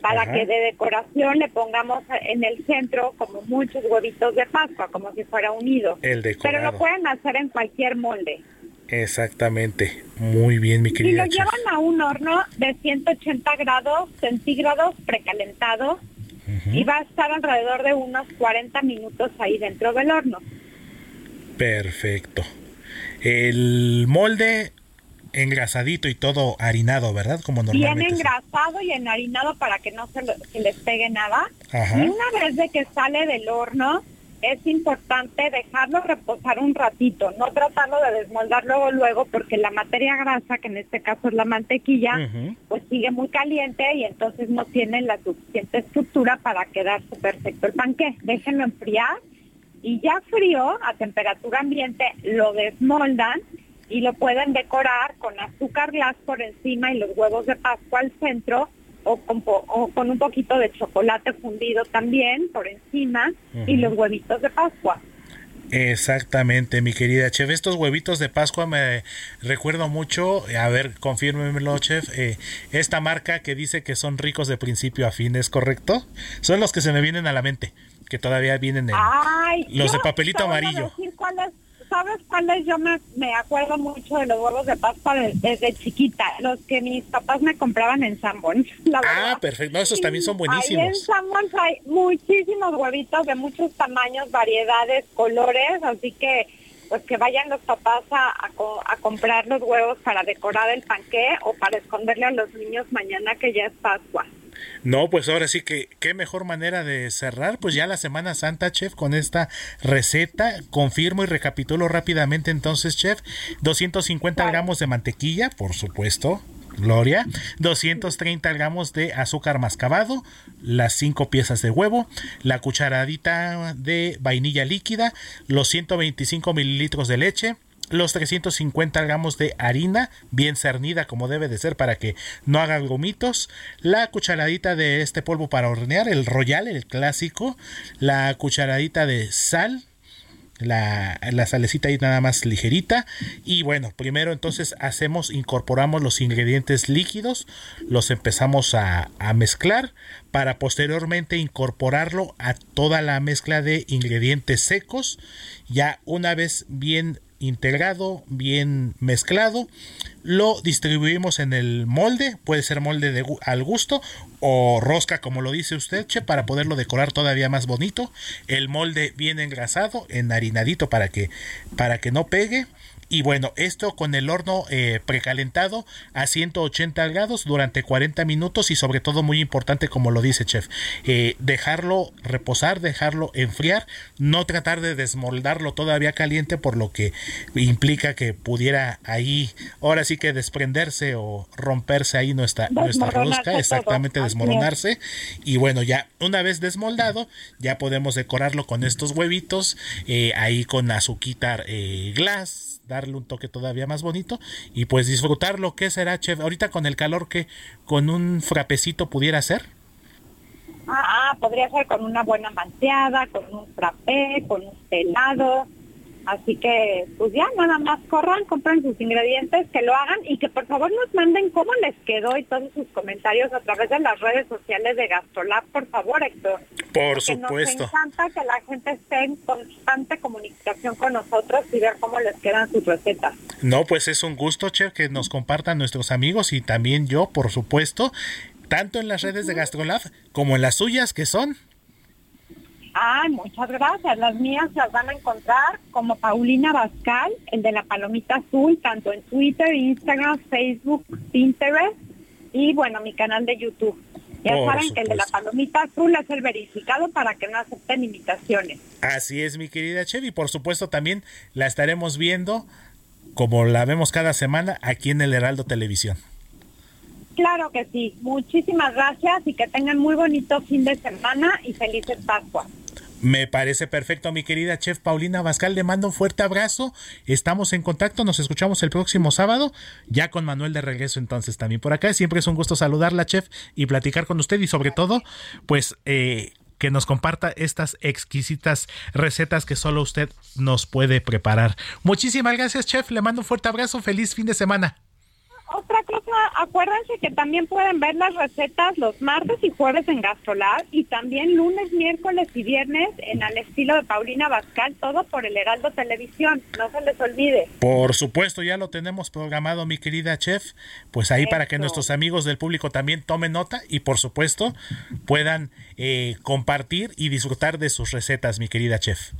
para que de decoración le pongamos en el centro como muchos huevitos de Pascua, como si fuera unido.
El
Pero lo pueden hacer en cualquier molde.
Exactamente, muy bien mi querida.
Y lo llevan a un horno de 180 grados centígrados precalentado y va a estar alrededor de unos 40 minutos ahí dentro del horno.
Perfecto. El molde engrasadito y todo harinado, ¿verdad? Como normalmente.
Bien engrasado y enharinado para que no se, les pegue nada. Y una vez de que sale del horno, es importante dejarlo reposar un ratito, no tratarlo de desmoldar luego luego porque la materia grasa, que en este caso es la mantequilla, pues sigue muy caliente y entonces no tiene la suficiente estructura para quedarse perfecto el panqué. Déjenlo enfriar y ya frío, a temperatura ambiente, lo desmoldan y lo pueden decorar con azúcar glass por encima y los huevos de Pascua al centro o con, o con un poquito de chocolate fundido también por encima y los huevitos de Pascua.
Exactamente, mi querida chef. Estos huevitos de Pascua me recuerdo mucho, a ver, confírmemelo, chef, eh, esta marca que dice que son ricos de principio a fin, ¿es correcto? Son los que se me vienen a la mente, que todavía vienen en los de papelito amarillo.
¿Sabes cuáles? Yo me, me acuerdo mucho de los huevos de Pascua desde chiquita, los que mis papás me compraban en Sanborns. *laughs*
Ah, perfecto. esos también son buenísimos.
Ahí en Sanborns hay muchísimos huevitos de muchos tamaños, variedades, colores, así que pues que vayan los papás a, a, comprar los huevos para decorar el panqué o para esconderle a los niños mañana que ya es Pascua.
No, pues ahora sí que qué mejor manera de cerrar, pues ya la Semana Santa, chef, con esta receta. Confirmo y recapitulo rápidamente entonces, chef. 250 gramos de mantequilla, por supuesto. Gloria, 230 gramos de azúcar mascabado, las 5 piezas de huevo, la cucharadita de vainilla líquida, los 125 mililitros de leche, los 350 gramos de harina bien cernida como debe de ser para que no haga gomitos, la cucharadita de este polvo para hornear, el royal, el clásico, la cucharadita de sal, la, la, salecita ahí nada más ligerita y bueno primero entonces hacemos incorporamos los ingredientes líquidos los empezamos a, a, mezclar para posteriormente incorporarlo a toda la mezcla de ingredientes secos ya una vez bien integrado, bien mezclado. Lo distribuimos en el molde, puede ser molde de, al gusto o rosca como lo dice usted, che, para poderlo decorar todavía más bonito. El molde bien engrasado, enharinadito para que para que no pegue y bueno, esto con el horno eh, precalentado a 180 grados durante 40 minutos y sobre todo muy importante como lo dice chef, eh, dejarlo reposar, dejarlo enfriar, no tratar de desmoldarlo todavía caliente por lo que implica que pudiera ahí ahora sí que desprenderse o romperse ahí nuestra, nuestra rosca, exactamente desmoronarse. Y bueno ya una vez desmoldado ya podemos decorarlo con estos huevitos eh, ahí con azuquitar glass darle un toque todavía más bonito y pues disfrutar lo que será, chef. Ahorita con el calor que con un frapecito pudiera ser.
Ah, podría ser con una buena manteada, con un frappé, con un helado. Así que, pues ya, nada más corran, compren sus ingredientes, que lo hagan y que por favor nos manden cómo les quedó y todos sus comentarios a través de las redes sociales de Gastrolab, por favor, Héctor.
Por supuesto.
Nos encanta que la gente esté en constante comunicación con nosotros y ver cómo les quedan sus recetas.
No, pues es un gusto, Chef, que nos compartan nuestros amigos y también yo, por supuesto, tanto en las redes de Gastrolab como en las suyas, que son
Ay, muchas gracias. Las mías las van a encontrar como Paulina Bascal, el de la palomita azul, tanto en Twitter, Instagram, Facebook, Pinterest y bueno, mi canal de YouTube. Ya saben que el de la palomita azul es el verificado para que no acepten invitaciones.
Así es, mi querida Chevy. Por supuesto, también la estaremos viendo, como la vemos cada semana, aquí en el Heraldo Televisión.
Claro que sí. Muchísimas gracias y que tengan muy bonito fin de semana y felices Pascua.
Me parece perfecto, mi querida chef Paulina Bascal. Le mando un fuerte abrazo. Estamos en contacto. Nos escuchamos el próximo sábado, ya con Manuel de regreso entonces también por acá. Siempre es un gusto saludarla, chef, y platicar con usted y sobre todo, pues, eh, que nos comparta estas exquisitas recetas que solo usted nos puede preparar. Muchísimas gracias, chef. Le mando un fuerte abrazo. Feliz fin de semana.
Otra cosa, acuérdense que también pueden ver las recetas los martes y jueves en Gastrolab y también lunes, miércoles y viernes en Al estilo de Paulina Bascal, todo por el Heraldo Televisión, no se les olvide.
Por supuesto, ya lo tenemos programado, mi querida chef, pues ahí para que nuestros amigos del público también tomen nota y por supuesto puedan eh, compartir y disfrutar de sus recetas, mi querida chef.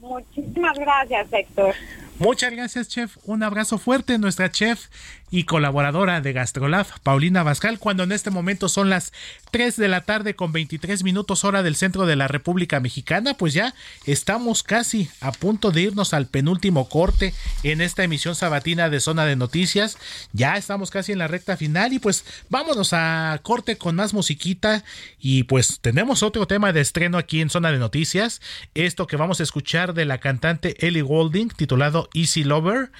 Muchísimas gracias, Héctor.
Muchas gracias, chef. Un abrazo fuerte, nuestra chef y colaboradora de Gastrolab, Paulina Bascal, cuando en este momento son las 3 de la tarde con 23 minutos hora del centro de la República Mexicana, pues ya estamos casi a punto de irnos al penúltimo corte en esta emisión sabatina de Zona de Noticias. Ya estamos casi en la recta final y pues vámonos a corte con más musiquita y pues tenemos otro tema de estreno aquí en Zona de Noticias, esto que vamos a escuchar de la cantante Ellie Golding titulado Easy Lover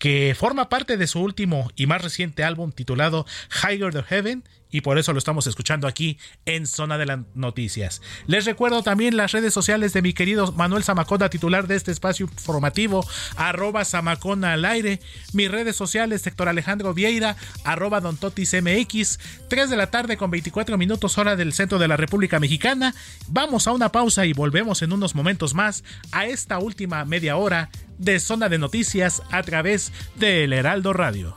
que forma parte de su último y más reciente álbum titulado Higher the Heaven y por eso lo estamos escuchando aquí en Zona de las Noticias. Les recuerdo también las redes sociales de mi querido Manuel Zamacona, titular de este espacio informativo, arroba Zamacona al aire, mis redes sociales, sector Alejandro Vieira, arroba Don Totis MX, 3 de la tarde con 24 minutos hora del centro de la República Mexicana. Vamos a una pausa y volvemos en unos momentos más a esta última media hora de Zona de Noticias a través de El Heraldo Radio.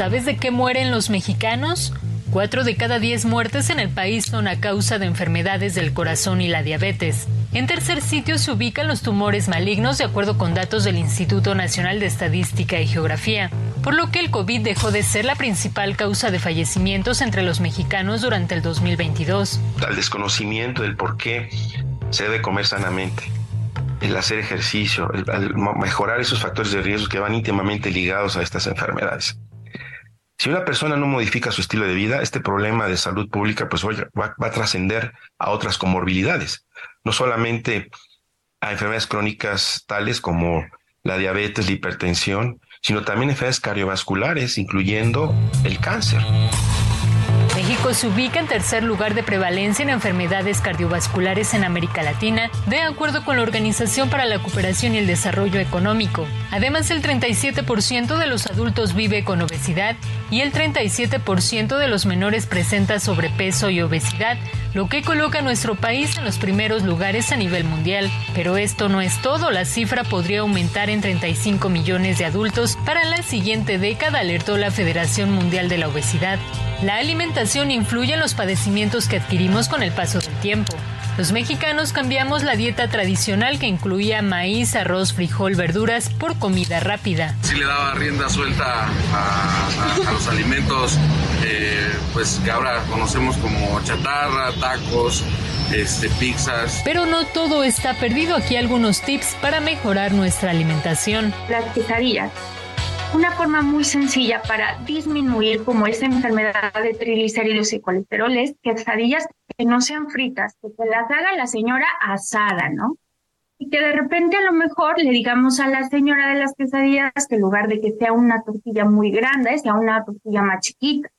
¿Sabes de qué mueren los mexicanos? Cuatro de cada diez muertes en el país son a causa de enfermedades del corazón y la diabetes. En tercer sitio se ubican los tumores malignos de acuerdo con datos del Instituto Nacional de Estadística y Geografía, por lo que el COVID dejó de ser la principal causa de fallecimientos entre los mexicanos durante el 2022.
Al desconocimiento del por qué se debe comer sanamente, el hacer ejercicio, el, mejorar esos factores de riesgo que van íntimamente ligados a estas enfermedades. Si una persona no modifica su estilo de vida, este problema de salud pública pues va, a trascender a otras comorbilidades, no solamente a enfermedades crónicas tales como la diabetes, la hipertensión, sino también enfermedades cardiovasculares, incluyendo el cáncer.
México se ubica en tercer lugar de prevalencia en enfermedades cardiovasculares en América Latina, de acuerdo con la Organización para la Cooperación y el Desarrollo Económico. Además, el 37% de los adultos vive con obesidad y el 37% de los menores presenta sobrepeso y obesidad, lo que coloca a nuestro país en los primeros lugares a nivel mundial. Pero esto no es todo, la cifra podría aumentar en 35 millones de adultos para la siguiente década, alertó la Federación Mundial de la Obesidad. La alimentación influye en los padecimientos que adquirimos con el paso del tiempo. Los mexicanos cambiamos la dieta tradicional que incluía maíz, arroz, frijol, verduras por comida rápida.
Sí le daba rienda suelta a, los alimentos, eh, pues que ahora conocemos como chatarra, tacos, este, pizzas.
Pero no todo está perdido. Aquí algunos tips para mejorar nuestra alimentación.
Las quesadillas una forma muy sencilla para disminuir como esa enfermedad de triglicéridos y colesterol es quesadillas que no sean fritas, que te las haga la señora asada, ¿no? Y que de repente a lo mejor le digamos a la señora de las quesadillas que en lugar de que sea una tortilla muy grande, sea una tortilla más chiquita.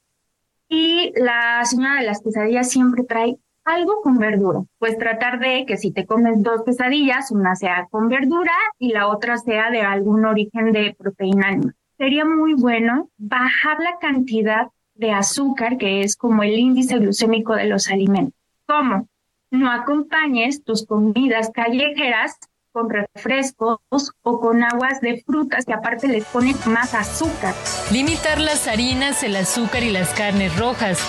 Y la señora de las quesadillas siempre trae algo con verdura. Pues tratar de que si te comes dos quesadillas, una sea con verdura y la otra sea de algún origen de proteína animal sería muy bueno bajar la cantidad de azúcar, que es como el índice glucémico de los alimentos. ¿Cómo? No acompañes tus comidas callejeras con refrescos o con aguas de frutas que aparte les ponen más azúcar.
Limitar las harinas, el azúcar y las carnes rojas.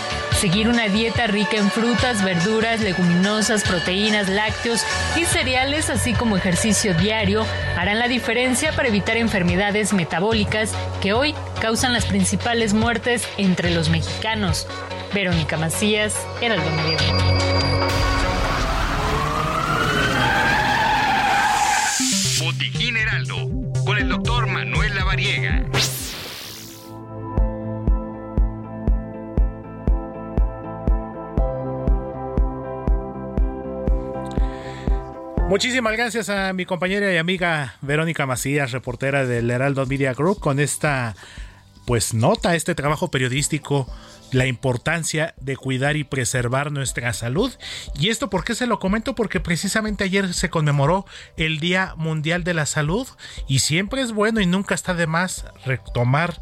Seguir una dieta rica en frutas, verduras, leguminosas, proteínas, lácteos y cereales, así como ejercicio diario, harán la diferencia para evitar enfermedades metabólicas que hoy causan las principales muertes entre los mexicanos. Verónica Macías, Heraldo Medio.
Muchísimas gracias a mi compañera y amiga Verónica Macías, reportera del Heraldo Media Group, con esta pues nota, este trabajo periodístico la importancia de cuidar y preservar nuestra salud. Y esto, ¿por qué se lo comento? Porque precisamente ayer se conmemoró el Día Mundial de la Salud y siempre es bueno y nunca está de más retomar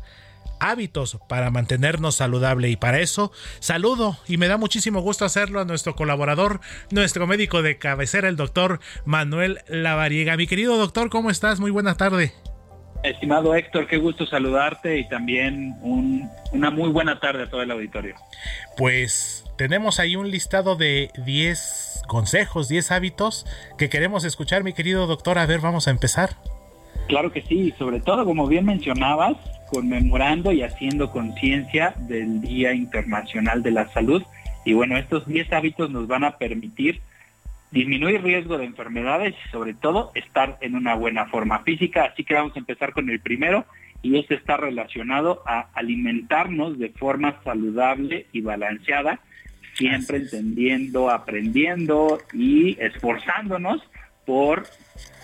hábitos para mantenernos saludable y para eso saludo y me da muchísimo gusto hacerlo a nuestro colaborador, nuestro médico de cabecera, el doctor Manuel Lavariega. Mi querido doctor, ¿cómo estás? Muy buena tarde.
Estimado Héctor, qué gusto saludarte y también una muy buena tarde a todo el auditorio.
Pues tenemos ahí un listado de 10 consejos, 10 hábitos que queremos escuchar, mi querido doctor. A ver, vamos a empezar.
Claro que sí, sobre todo, como bien mencionabas, conmemorando y haciendo conciencia del Día Internacional de la Salud. Y bueno, estos 10 hábitos nos van a permitir disminuir riesgo de enfermedades y sobre todo estar en una buena forma física. Así que vamos a empezar con el primero y este está relacionado a alimentarnos de forma saludable y balanceada, siempre entendiendo, aprendiendo y esforzándonos por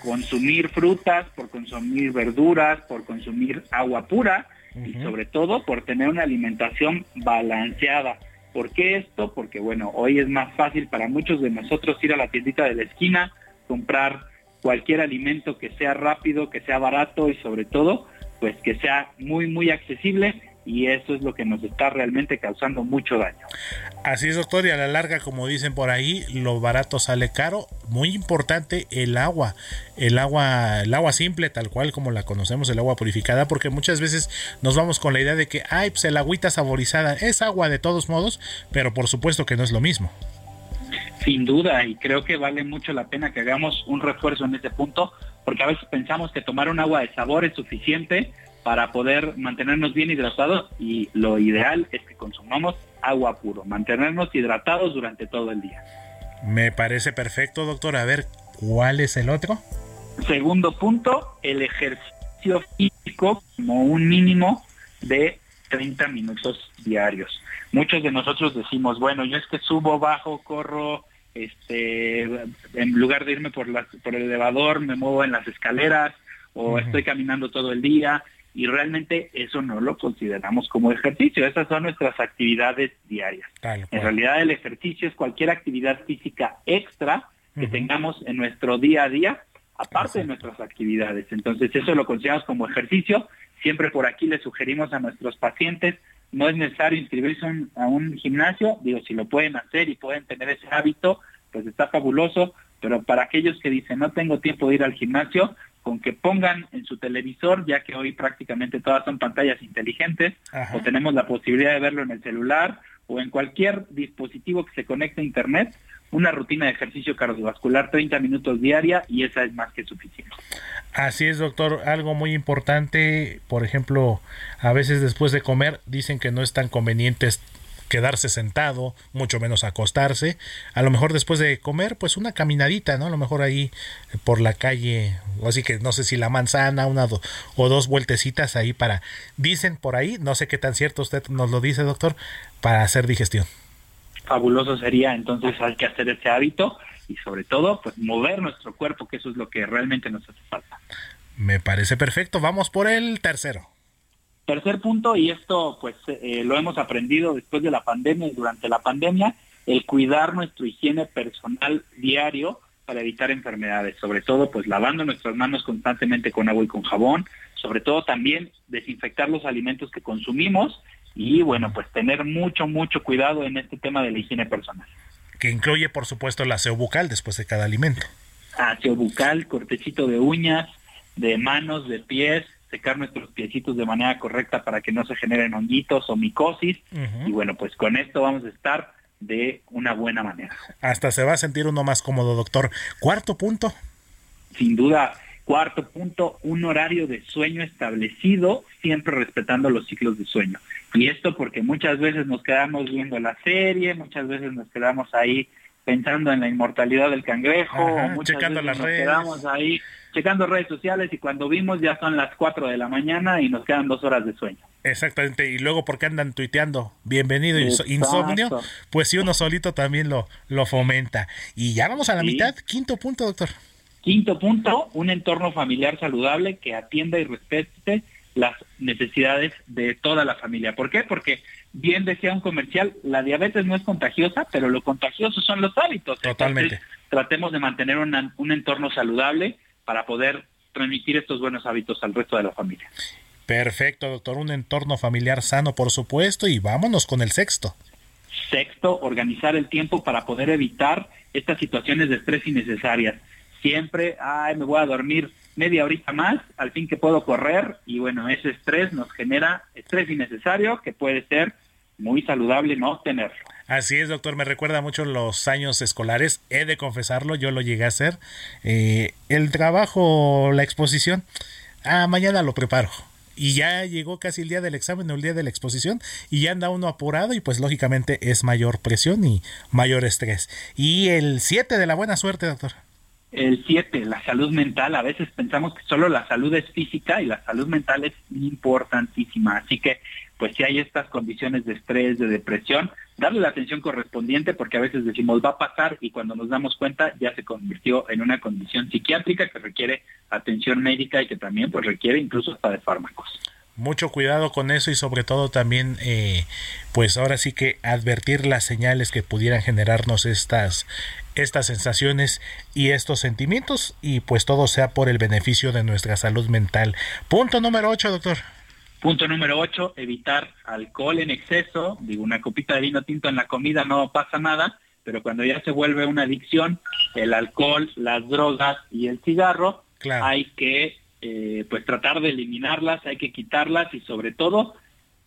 consumir frutas, por consumir verduras, por consumir agua pura y sobre todo por tener una alimentación balanceada. ¿Por qué esto? Porque bueno, hoy es más fácil para muchos de nosotros ir a la tiendita de la esquina, comprar cualquier alimento que sea rápido, que sea barato y sobre todo, pues que sea muy, muy accesible y eso es lo que nos está realmente causando mucho daño.
Así es, doctor, y a la larga, como dicen por ahí, lo barato sale caro. Muy importante el agua, el agua, el agua simple, tal cual como la conocemos, el agua purificada, porque muchas veces nos vamos con la idea de que, ay, pues el agüita saborizada es agua de todos modos, pero por supuesto que no es lo mismo.
Sin duda, y creo que vale mucho la pena que hagamos un refuerzo en ese punto, porque a veces pensamos que tomar un agua de sabor es suficiente, para poder mantenernos bien hidratados y lo ideal es que consumamos agua puro, mantenernos hidratados durante todo el día.
Me parece perfecto, doctor. A ver, ¿cuál es el otro?
Segundo punto, el ejercicio físico como un mínimo de 30 minutos diarios. Muchos de nosotros decimos, bueno, yo es que subo, bajo, corro, este, en lugar de irme por, por el elevador, me muevo en las escaleras o estoy caminando todo el día y realmente eso no lo consideramos como ejercicio, esas son nuestras actividades diarias. En realidad el ejercicio es cualquier actividad física extra que tengamos en nuestro día a día, aparte de nuestras actividades. Entonces eso lo consideramos como ejercicio. Siempre por aquí le sugerimos a nuestros pacientes, no es necesario inscribirse a un gimnasio, digo, si lo pueden hacer y pueden tener ese hábito, pues está fabuloso, pero para aquellos que dicen no tengo tiempo de ir al gimnasio, con que pongan en su televisor, ya que hoy prácticamente todas son pantallas inteligentes, o tenemos la posibilidad de verlo en el celular o en cualquier dispositivo que se conecte a Internet, una rutina de ejercicio cardiovascular 30 minutos diaria y esa es más que suficiente.
Así es, doctor. Algo muy importante, por ejemplo, a veces después de comer dicen que no es tan conveniente quedarse sentado, mucho menos acostarse. A lo mejor después de comer, pues una caminadita, ¿no? A lo mejor ahí por la calle, o así que no sé si la manzana, una o dos vueltecitas ahí para, dicen por ahí, no sé qué tan cierto usted nos lo dice, doctor, para hacer digestión.
Fabuloso sería, entonces hay que hacer ese hábito y sobre todo, pues mover nuestro cuerpo, que eso es lo que realmente nos hace falta.
Me parece perfecto. Vamos por el tercero.
Tercer punto, y esto pues eh, lo hemos aprendido después de la pandemia y durante la pandemia, el cuidar nuestra higiene personal diario para evitar enfermedades, sobre todo pues lavando nuestras manos constantemente con agua y con jabón, sobre todo también desinfectar los alimentos que consumimos y bueno, pues tener mucho, mucho cuidado en este tema de la higiene personal.
Que incluye por supuesto el aseo bucal después de cada alimento.
Aseo bucal, cortecito de uñas, de manos, de pies, secar nuestros piecitos de manera correcta para que no se generen honguitos o micosis. Y bueno, pues con esto vamos a estar de una buena manera.
Hasta se va a sentir uno más cómodo, doctor. Cuarto punto.
Sin duda, cuarto punto, un horario de sueño establecido, siempre respetando los ciclos de sueño. Y esto porque muchas veces nos quedamos viendo la serie, muchas veces nos quedamos ahí pensando en la inmortalidad del cangrejo, muchas veces nos quedamos ahí checando redes sociales y cuando vimos ya son las 4 de la mañana y nos quedan dos horas de sueño.
Exactamente, y luego porque andan tuiteando, bienvenido insomnio, pues si uno solito también lo, lo fomenta. Y ya vamos a la mitad, quinto punto, doctor.
Quinto punto, un entorno familiar saludable que atienda y respete las necesidades de toda la familia. ¿Por qué? Porque bien decía un comercial, la diabetes no es contagiosa, pero lo contagioso son los hábitos.
Totalmente.
tratemos de mantener un entorno saludable para poder transmitir estos buenos hábitos al resto de la familia.
Perfecto, doctor. Un entorno familiar sano, por supuesto, y vámonos con el sexto.
Sexto, organizar el tiempo para poder evitar estas situaciones de estrés innecesarias. Siempre, ay, me voy a dormir media horita más, al fin que puedo correr, y bueno, ese estrés nos genera estrés innecesario que puede ser muy saludable no tenerlo.
Así es, doctor, me recuerda mucho los años escolares, he de confesarlo, yo lo llegué a hacer. Eh, el trabajo, la exposición, ah, mañana lo preparo y ya llegó casi el día del examen o el día de la exposición y ya anda uno apurado y pues lógicamente es mayor presión y mayor estrés. Y el 7 de la buena suerte, doctor.
El 7, la salud mental. A veces pensamos que solo la salud es física y la salud mental es importantísima. Así que, pues si hay estas condiciones de estrés, de depresión, darle la atención correspondiente porque a veces decimos va a pasar y cuando nos damos cuenta ya se convirtió en una condición psiquiátrica que requiere atención médica y que también pues requiere incluso hasta de fármacos
mucho cuidado con eso y sobre todo también eh, pues ahora sí que advertir las señales que pudieran generarnos estas estas sensaciones y estos sentimientos y pues todo sea por el beneficio de nuestra salud mental. Punto número 8, doctor.
Punto número 8, evitar alcohol en exceso. Digo, una copita de vino tinto en la comida no pasa nada, pero cuando ya se vuelve una adicción, el alcohol, las drogas y el cigarro, hay que eh, pues tratar de eliminarlas, hay que quitarlas y sobre todo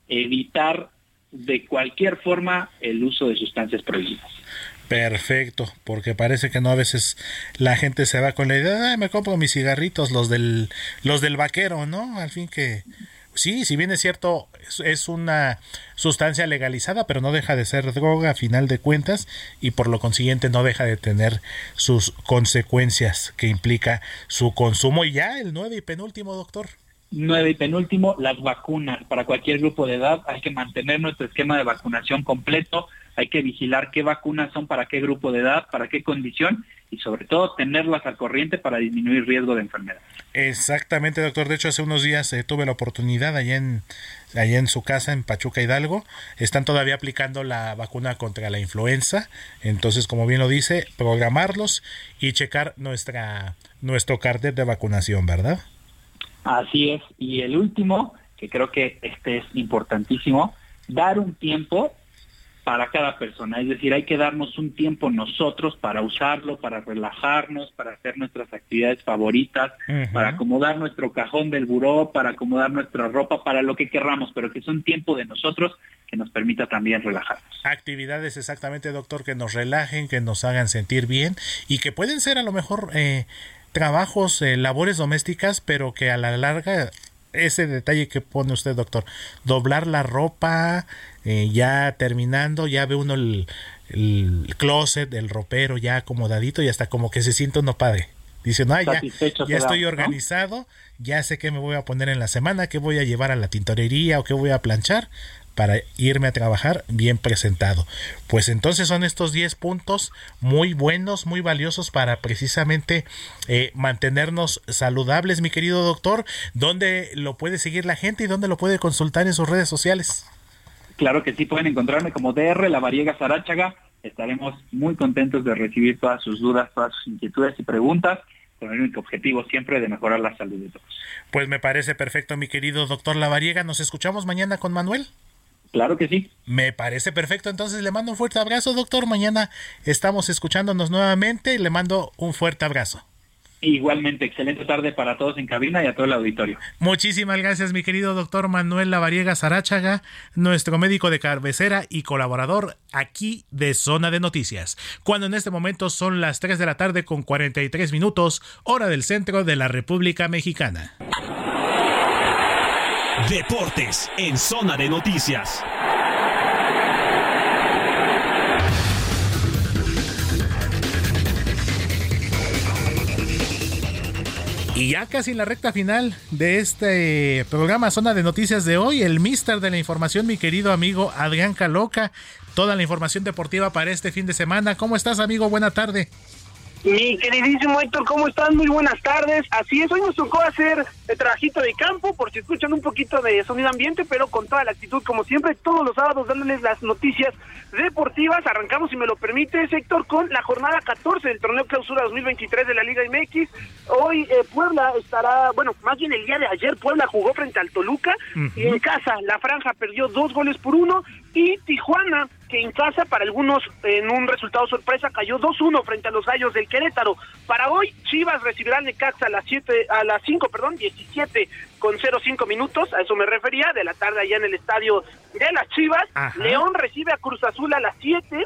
evitar de cualquier forma el uso de sustancias prohibidas.
Perfecto, porque parece que no a veces la gente se va con la idea, me compro mis cigarritos, los del los del vaquero, ¿no? Al fin que sí, si bien es cierto, es, una sustancia legalizada, pero no deja de ser droga a final de cuentas y por lo consiguiente no deja de tener sus consecuencias que implica su consumo. Y ya el nueve y penúltimo, doctor.
Nueve y penúltimo, las vacunas. Para cualquier grupo de edad hay que mantener nuestro esquema de vacunación completo, hay que vigilar qué vacunas son para qué grupo de edad, para qué condición y sobre todo tenerlas al corriente para disminuir riesgo de enfermedad.
Exactamente, doctor. De hecho, hace unos días eh, tuve la oportunidad allá en, allá en su casa, en Pachuca Hidalgo. Están todavía aplicando la vacuna contra la influenza. Entonces, como bien lo dice, programarlos y checar nuestra, nuestro carnet de vacunación, ¿verdad?
Así es. Y el último, que creo que este es importantísimo, dar un tiempo para cada persona. Es decir, hay que darnos un tiempo nosotros para usarlo, para relajarnos, para hacer nuestras actividades favoritas, para acomodar nuestro cajón del buró, para acomodar nuestra ropa, para lo que querramos, pero que es un tiempo de nosotros que nos permita también relajarnos.
Actividades exactamente, doctor, que nos relajen, que nos hagan sentir bien y que pueden ser a lo mejor eh, trabajos, eh, labores domésticas, pero que a la larga ese detalle que pone usted, doctor. Doblar la ropa, eh, ya terminando, ya ve uno el, el, closet, el ropero ya acomodadito y hasta como que se siente uno padre. Dice, no, ya, ya estoy organizado, ya sé qué me voy a poner en la semana, qué voy a llevar a la tintorería o qué voy a planchar para irme a trabajar bien presentado. Pues entonces son estos 10 puntos muy buenos, muy valiosos para precisamente eh, mantenernos saludables, mi querido doctor. ¿Dónde lo puede seguir la gente y dónde lo puede consultar en sus redes sociales?
Claro que sí, pueden encontrarme como DR La Variega Sarachaga. Estaremos muy contentos de recibir todas sus dudas, todas sus inquietudes y preguntas con el único objetivo siempre de mejorar la salud de todos.
Pues me parece perfecto, mi querido doctor Lavariega. Nos escuchamos mañana con Manuel.
Claro que sí.
Me parece perfecto. Entonces le mando un fuerte abrazo, doctor. Mañana estamos escuchándonos nuevamente y le mando un fuerte abrazo.
Igualmente, excelente tarde para todos en cabina y a todo el auditorio.
Muchísimas gracias, mi querido doctor Manuel Lavariega Sarachaga, nuestro médico de cabecera y colaborador aquí de Zona de Noticias. Cuando en este momento son las 3 de la tarde con 43 minutos, hora del centro de la República Mexicana.
Deportes en Zona de Noticias.
Y ya casi en la recta final de este programa Zona de Noticias de hoy, el mister de la información, mi querido amigo Adrián Caloca. Toda la información deportiva para este fin de semana. ¿Cómo estás, amigo? Buena tarde.
Mi queridísimo Héctor, ¿cómo están? Muy buenas tardes. Así es, hoy nos tocó hacer el trabajito de campo, por si escuchan un poquito de sonido ambiente, pero con toda la actitud, como siempre, todos los sábados dándoles las noticias deportivas. Arrancamos, si me lo permite, Héctor, con la jornada 14 del torneo clausura 2023 de la Liga MX. Hoy eh, Puebla estará, bueno, más bien el día de ayer Puebla jugó frente al Toluca y en casa la franja perdió dos goles por uno y Tijuana que en casa para algunos en un resultado sorpresa cayó 2-1 frente a los Gallos del Querétaro. Para hoy Chivas recibirá al Necaxa a las 7 a las 5, perdón, 17 con 0-5 minutos, a eso me refería, de la tarde allá en el estadio de las Chivas. León recibe a Cruz Azul a las 7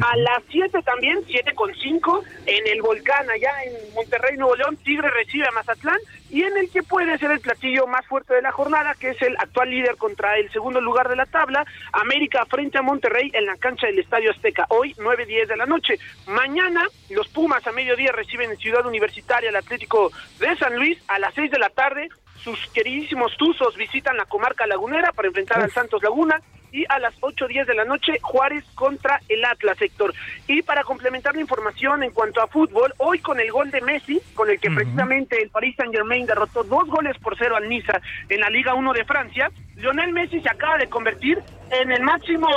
a las 7 también, 7 con 5, en el Volcán, allá en Monterrey, Nuevo León, Tigre recibe a Mazatlán, y en el que puede ser el platillo más fuerte de la jornada, que es el actual líder contra el segundo lugar de la tabla, América frente a Monterrey en la cancha del Estadio Azteca, hoy 9-10 de la noche. Mañana, los Pumas a mediodía reciben en Ciudad Universitaria el Atlético de San Luis, a las 6 de la tarde, sus queridísimos Tuzos visitan la comarca lagunera para enfrentar al Santos Laguna y a las 8.10 de la noche Juárez contra el Atlas, sector. Y para complementar la información en cuanto a fútbol, hoy con el gol de Messi, con el que precisamente el Paris Saint Germain derrotó dos goles por cero al Niza en la Liga 1 de Francia, Lionel Messi se acaba de convertir en el máximo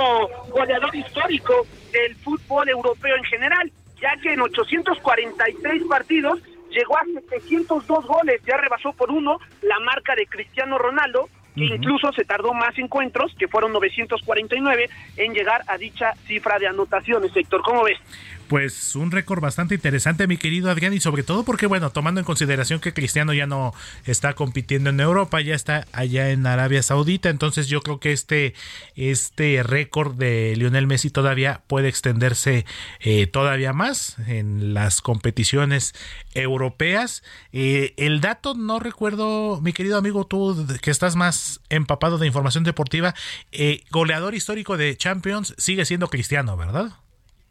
goleador histórico del fútbol europeo en general, ya que en 846 partidos llegó a 702 goles, ya rebasó por uno la marca de Cristiano Ronaldo, incluso se tardó más encuentros, que fueron 949, en llegar a dicha cifra de anotaciones. Héctor, ¿cómo ves?
Pues un récord bastante interesante, mi querido Adrián, y sobre todo porque, bueno, tomando en consideración que Cristiano ya no está compitiendo en Europa, ya está allá en Arabia Saudita, entonces yo creo que este, este récord de Lionel Messi todavía puede extenderse eh, todavía más en las competiciones europeas. Eh, el dato no recuerdo, mi querido amigo, tú que estás más empapado de información deportiva, eh, goleador histórico de Champions sigue siendo Cristiano, ¿verdad?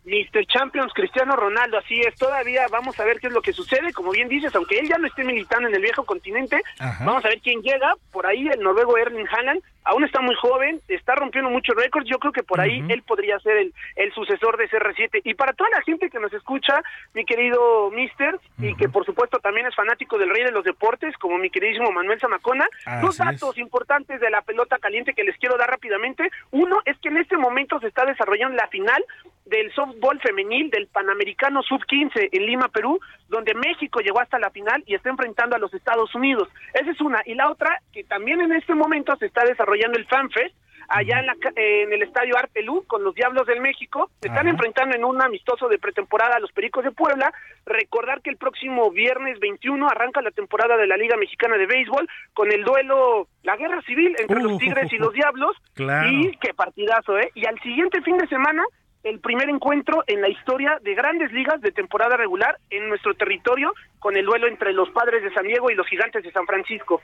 Mr. Champions Cristiano Ronaldo, así es, todavía vamos a ver qué es lo que sucede, como bien dices, aunque él ya no esté militando en el viejo continente, vamos a ver quién llega, por ahí el noruego Erling Haaland, aún está muy joven, está rompiendo muchos récords, yo creo que por ahí él podría ser el, el sucesor de CR7, y para toda la gente que nos escucha, mi querido Mister, y que por supuesto también es fanático del rey de los deportes, como mi queridísimo Manuel Zamacona, dos datos importantes de la pelota caliente que les quiero dar rápidamente, uno es que en este momento se está desarrollando la final del softball femenil del Panamericano Sub-15 en Lima, Perú, donde México llegó hasta la final y está enfrentando a los Estados Unidos. Esa es una. Y la otra, que también en este momento se está desarrollando el FanFest, allá en, la, en el estadio Artelú con los Diablos del México. Se están enfrentando en un amistoso de pretemporada a los Pericos de Puebla. Recordar que el próximo viernes 21 arranca la temporada de la Liga Mexicana de Béisbol con el duelo, la guerra civil entre los Tigres y los Diablos. *laughs*
Claro.
Y qué partidazo, ¿eh? Y al siguiente fin de semana el primer encuentro en la historia de grandes ligas de temporada regular en nuestro territorio con el duelo entre los padres de San Diego y los gigantes de San Francisco.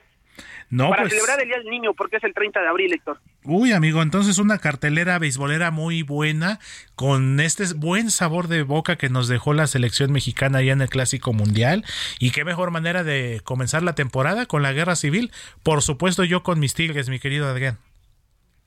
No,
para
pues-
celebrar el Día del Niño, porque es el 30 de abril, Héctor.
Uy, amigo, entonces una cartelera beisbolera muy buena, con este buen sabor de boca que nos dejó la selección mexicana allá en el Clásico Mundial. Y qué mejor manera de comenzar la temporada con la guerra civil. Por supuesto, yo con mis tigres, mi querido Adrián.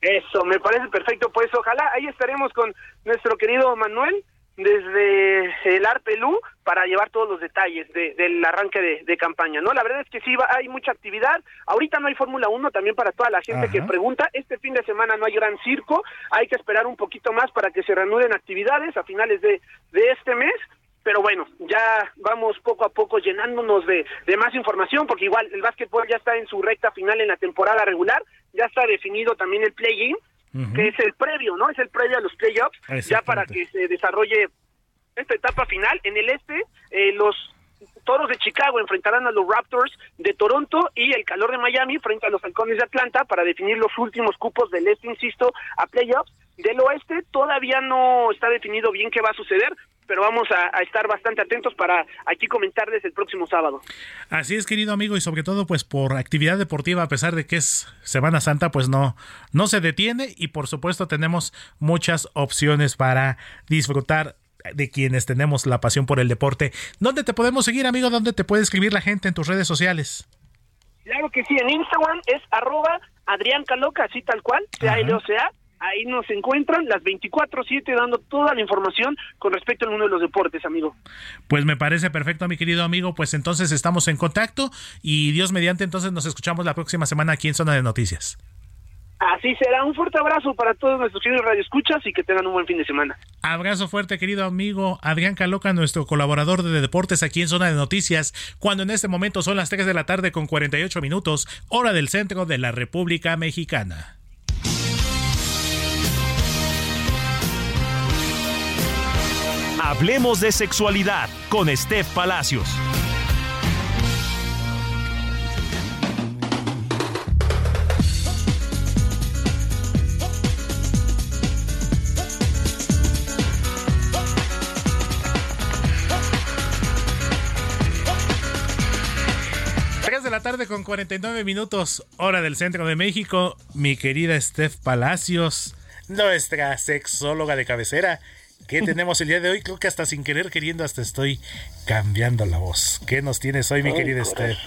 Eso, me parece perfecto. Pues ojalá ahí estaremos con nuestro querido Manuel desde el Arpelú para llevar todos los detalles de- del arranque de, de campaña, ¿no? La verdad es que sí, va- hay mucha actividad. Ahorita no hay Fórmula 1, también para toda la gente que pregunta. Este fin de semana no hay gran circo, hay que esperar un poquito más para que se reanuden actividades a finales de, de este mes. Pero bueno, ya vamos poco a poco llenándonos de, de más información, porque igual el básquetbol ya está en su recta final en la temporada regular, ya está definido también el play-in, que es el previo, ¿no? Es el previo a los playoffs, ya para que se desarrolle esta etapa final. En el este, eh, los Toros de Chicago enfrentarán a los Raptors de Toronto y el calor de Miami frente a los Halcones de Atlanta para definir los últimos cupos del este, insisto, a playoffs. Del oeste todavía no está definido bien qué va a suceder, pero vamos a, a estar bastante atentos para aquí comentarles el próximo sábado.
Así es, querido amigo, y sobre todo, pues por actividad deportiva, a pesar de que es Semana Santa, pues no, no se detiene y por supuesto tenemos muchas opciones para disfrutar de quienes tenemos la pasión por el deporte. ¿Dónde te podemos seguir, amigo? ¿Dónde te puede escribir la gente en tus redes sociales?
Claro que sí, en Instagram es arroba Adrián Caloca, así tal cual, C-A-L-O-C-A, ahí nos encuentran las 24/7 dando toda la información con respecto al mundo de los deportes, amigo.
Pues me parece perfecto, mi querido amigo. Pues entonces estamos en contacto y Dios mediante, entonces nos escuchamos la próxima semana aquí en Zona de Noticias.
Así será. Un fuerte abrazo para todos nuestros queridos radioescuchas y que tengan un buen fin de semana.
Abrazo fuerte, querido amigo Adrián Caloca, nuestro colaborador de deportes aquí en Zona de Noticias, cuando en este momento son las 3 de la tarde con 48 minutos, hora del centro de la República Mexicana.
Hablemos de sexualidad con Steph Palacios.
de la tarde con 49 minutos, hora del centro de México. Mi querida Steph Palacios, nuestra sexóloga de cabecera. ¿Qué tenemos el día de hoy? Creo que hasta sin querer queriendo hasta estoy cambiando la voz. ¿Qué nos tienes hoy, mi querida Steph?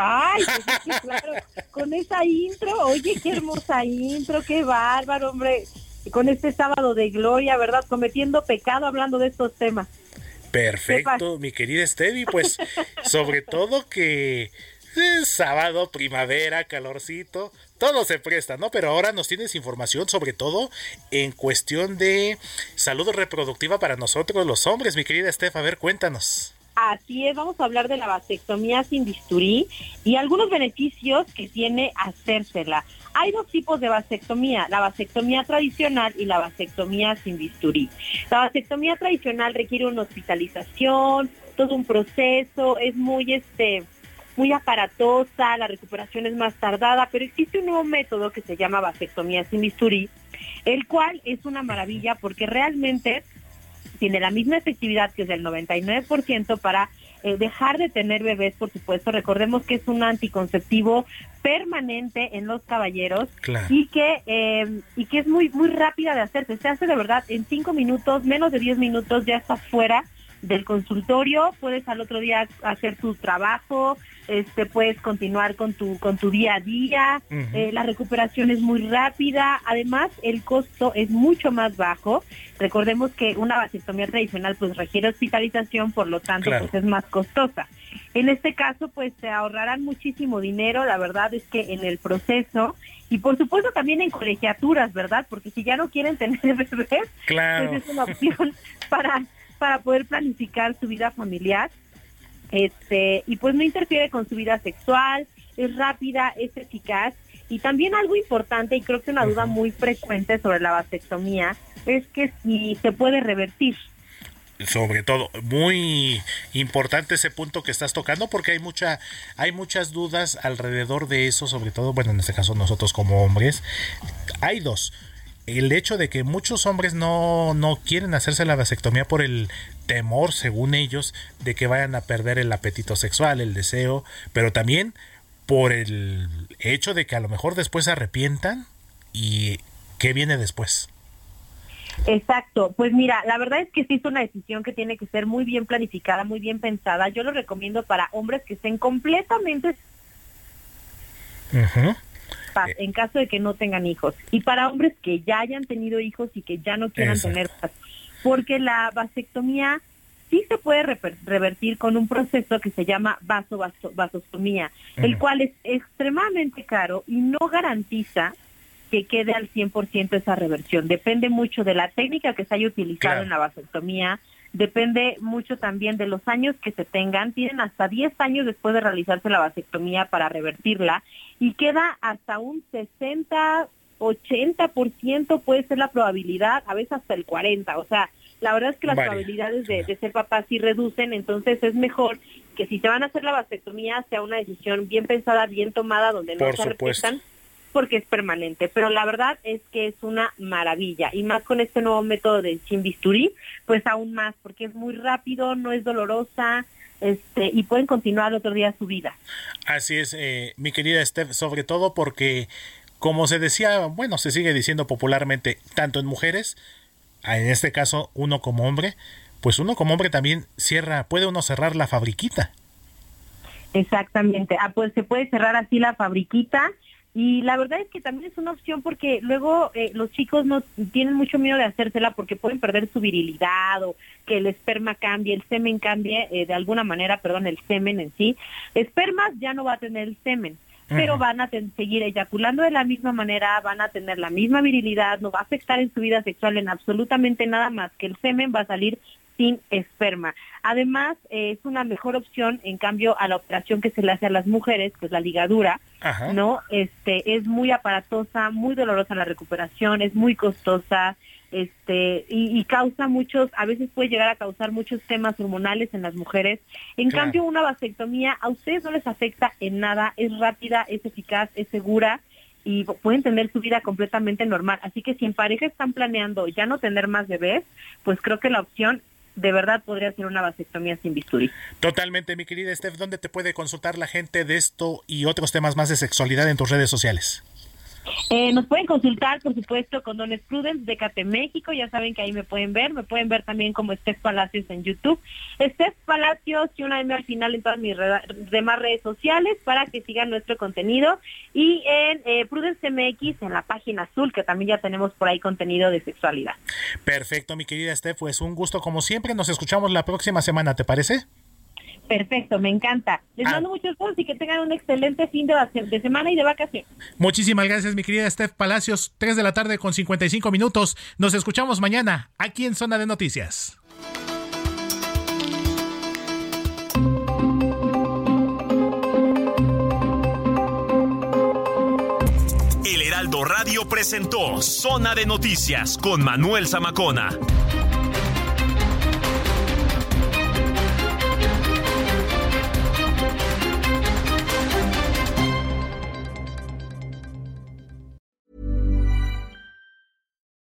Ay, pues claro, con esa intro, oye, qué hermosa intro, qué bárbaro, hombre. Con este sábado de gloria, ¿verdad? Cometiendo pecado hablando de estos temas.
Perfecto, mi querida Stevie, pues sobre todo que sábado, primavera, calorcito, todo se presta, ¿no? Pero ahora nos tienes información sobre todo en cuestión de salud reproductiva para nosotros los hombres, mi querida Steph, a ver, cuéntanos.
Así es, vamos a hablar de la vasectomía sin bisturí y algunos beneficios que tiene hacérsela. Hay dos tipos de vasectomía, la vasectomía tradicional y la vasectomía sin bisturí. La vasectomía tradicional requiere una hospitalización, todo un proceso, es muy este muy aparatosa, la recuperación es más tardada, pero existe un nuevo método que se llama vasectomía sin bisturí, el cual es una maravilla porque realmente tiene la misma efectividad que es del 99% para eh, dejar de tener bebés, por supuesto. Recordemos que es un anticonceptivo permanente en los caballeros y que eh, y que es muy muy rápida de hacerse. Se hace de verdad en cinco minutos, menos de 10 minutos ya está fuera del consultorio, puedes al otro día hacer tu trabajo, este puedes continuar con tu con tu día a día, eh, la recuperación es muy rápida, además el costo es mucho más bajo. Recordemos que una vasectomía tradicional pues requiere hospitalización, por lo tanto pues es más costosa. En este caso pues se ahorrarán muchísimo dinero, la verdad es que en el proceso y por supuesto también en colegiaturas, ¿verdad? Porque si ya no quieren *laughs* tener bebés, pues es una opción *laughs* para para poder planificar su vida familiar. Este, y pues no interfiere con su vida sexual, es rápida, es eficaz. Y también algo importante, y creo que una duda muy frecuente sobre la vasectomía, es que si se puede revertir
sobre todo muy importante ese punto que estás tocando porque hay mucha hay muchas dudas alrededor de eso sobre todo bueno en este caso nosotros como hombres hay dos el hecho de que muchos hombres no, no quieren hacerse la vasectomía por el temor, según ellos, de que vayan a perder el apetito sexual, el deseo, pero también por el hecho de que a lo mejor después se arrepientan y qué viene después.
Exacto, pues mira, la verdad es que sí es una decisión que tiene que ser muy bien planificada, muy bien pensada. Yo lo recomiendo para hombres que estén completamente en caso de que no tengan hijos. Y para hombres que ya hayan tenido hijos y que ya no quieran tener porque la vasectomía sí se puede revertir con un proceso que se llama vaso, vasostomía, el cual es extremadamente caro y no garantiza que quede al 100% esa reversión. Depende mucho de la técnica que se haya utilizado en la vasectomía, depende mucho también de los años que se tengan. Tienen hasta 10 años después de realizarse la vasectomía para revertirla y queda hasta un 60, 80% puede ser la probabilidad, a veces hasta el 40. O sea, la verdad es que las probabilidades de, ser papás sí reducen, entonces es mejor que si se van a hacer la vasectomía sea una decisión bien pensada, bien tomada, donde no se arrepientan porque es permanente, pero la verdad es que es una maravilla y más con este nuevo método de sin bisturí, pues aún más, porque es muy rápido, no es dolorosa, este, y pueden continuar otro día su vida.
Así es, eh, mi querida Steph, sobre todo porque, como se decía, bueno, se sigue diciendo popularmente, tanto en mujeres, en este caso uno como hombre, pues uno como hombre también cierra, puede uno cerrar la fabriquita.
Exactamente, ah, pues se puede cerrar así la fabriquita Y la verdad es que también es una opción porque luego eh, los chicos no tienen mucho miedo de hacérsela porque pueden perder su virilidad o que el esperma cambie, el semen cambie eh, de alguna manera, perdón, el semen en sí. Espermas ya no va a tener el semen pero van a seguir eyaculando de la misma manera, van a tener la misma virilidad, no va a afectar en su vida sexual en absolutamente nada más que el semen va a salir sin esperma. Además, eh, es una mejor opción en cambio a la operación que se le hace a las mujeres, que es la ligadura, ¿no? Este, es muy aparatosa, muy dolorosa la recuperación, es muy costosa, este y, causa muchos, a veces puede llegar a causar muchos temas hormonales en las mujeres. En cambio, una vasectomía a ustedes no les afecta en nada, es rápida, es eficaz, es segura y pueden tener su vida completamente normal. Así que si en pareja están planeando ya no tener más bebés, pues creo que la opción de verdad podría ser una vasectomía sin bisturí.
Totalmente, mi querida Steph, ¿dónde te puede consultar la gente de esto y otros temas más de sexualidad en tus redes sociales?
Eh, nos pueden consultar, por supuesto, con Dones Prudence de Cate México. Ya saben que ahí me pueden ver. Me pueden ver también como Steph Palacios en YouTube. Steph Palacios y una M al final en todas mis demás redes sociales para que sigan nuestro contenido. Y en eh, Prudence MX, en la página azul, que también ya tenemos por ahí contenido de sexualidad.
Perfecto, mi querida Steph. Pues un gusto como siempre. Nos escuchamos la próxima semana, ¿te parece?
Perfecto, me encanta. Les ah. mando muchos besos y que tengan un excelente fin de, de semana y de vacaciones.
Muchísimas gracias, mi querida Steph Palacios. 3 de la tarde con 55 minutos. Nos escuchamos mañana aquí en Zona de Noticias.
El Heraldo Radio presentó Zona de Noticias con Manuel Zamacona.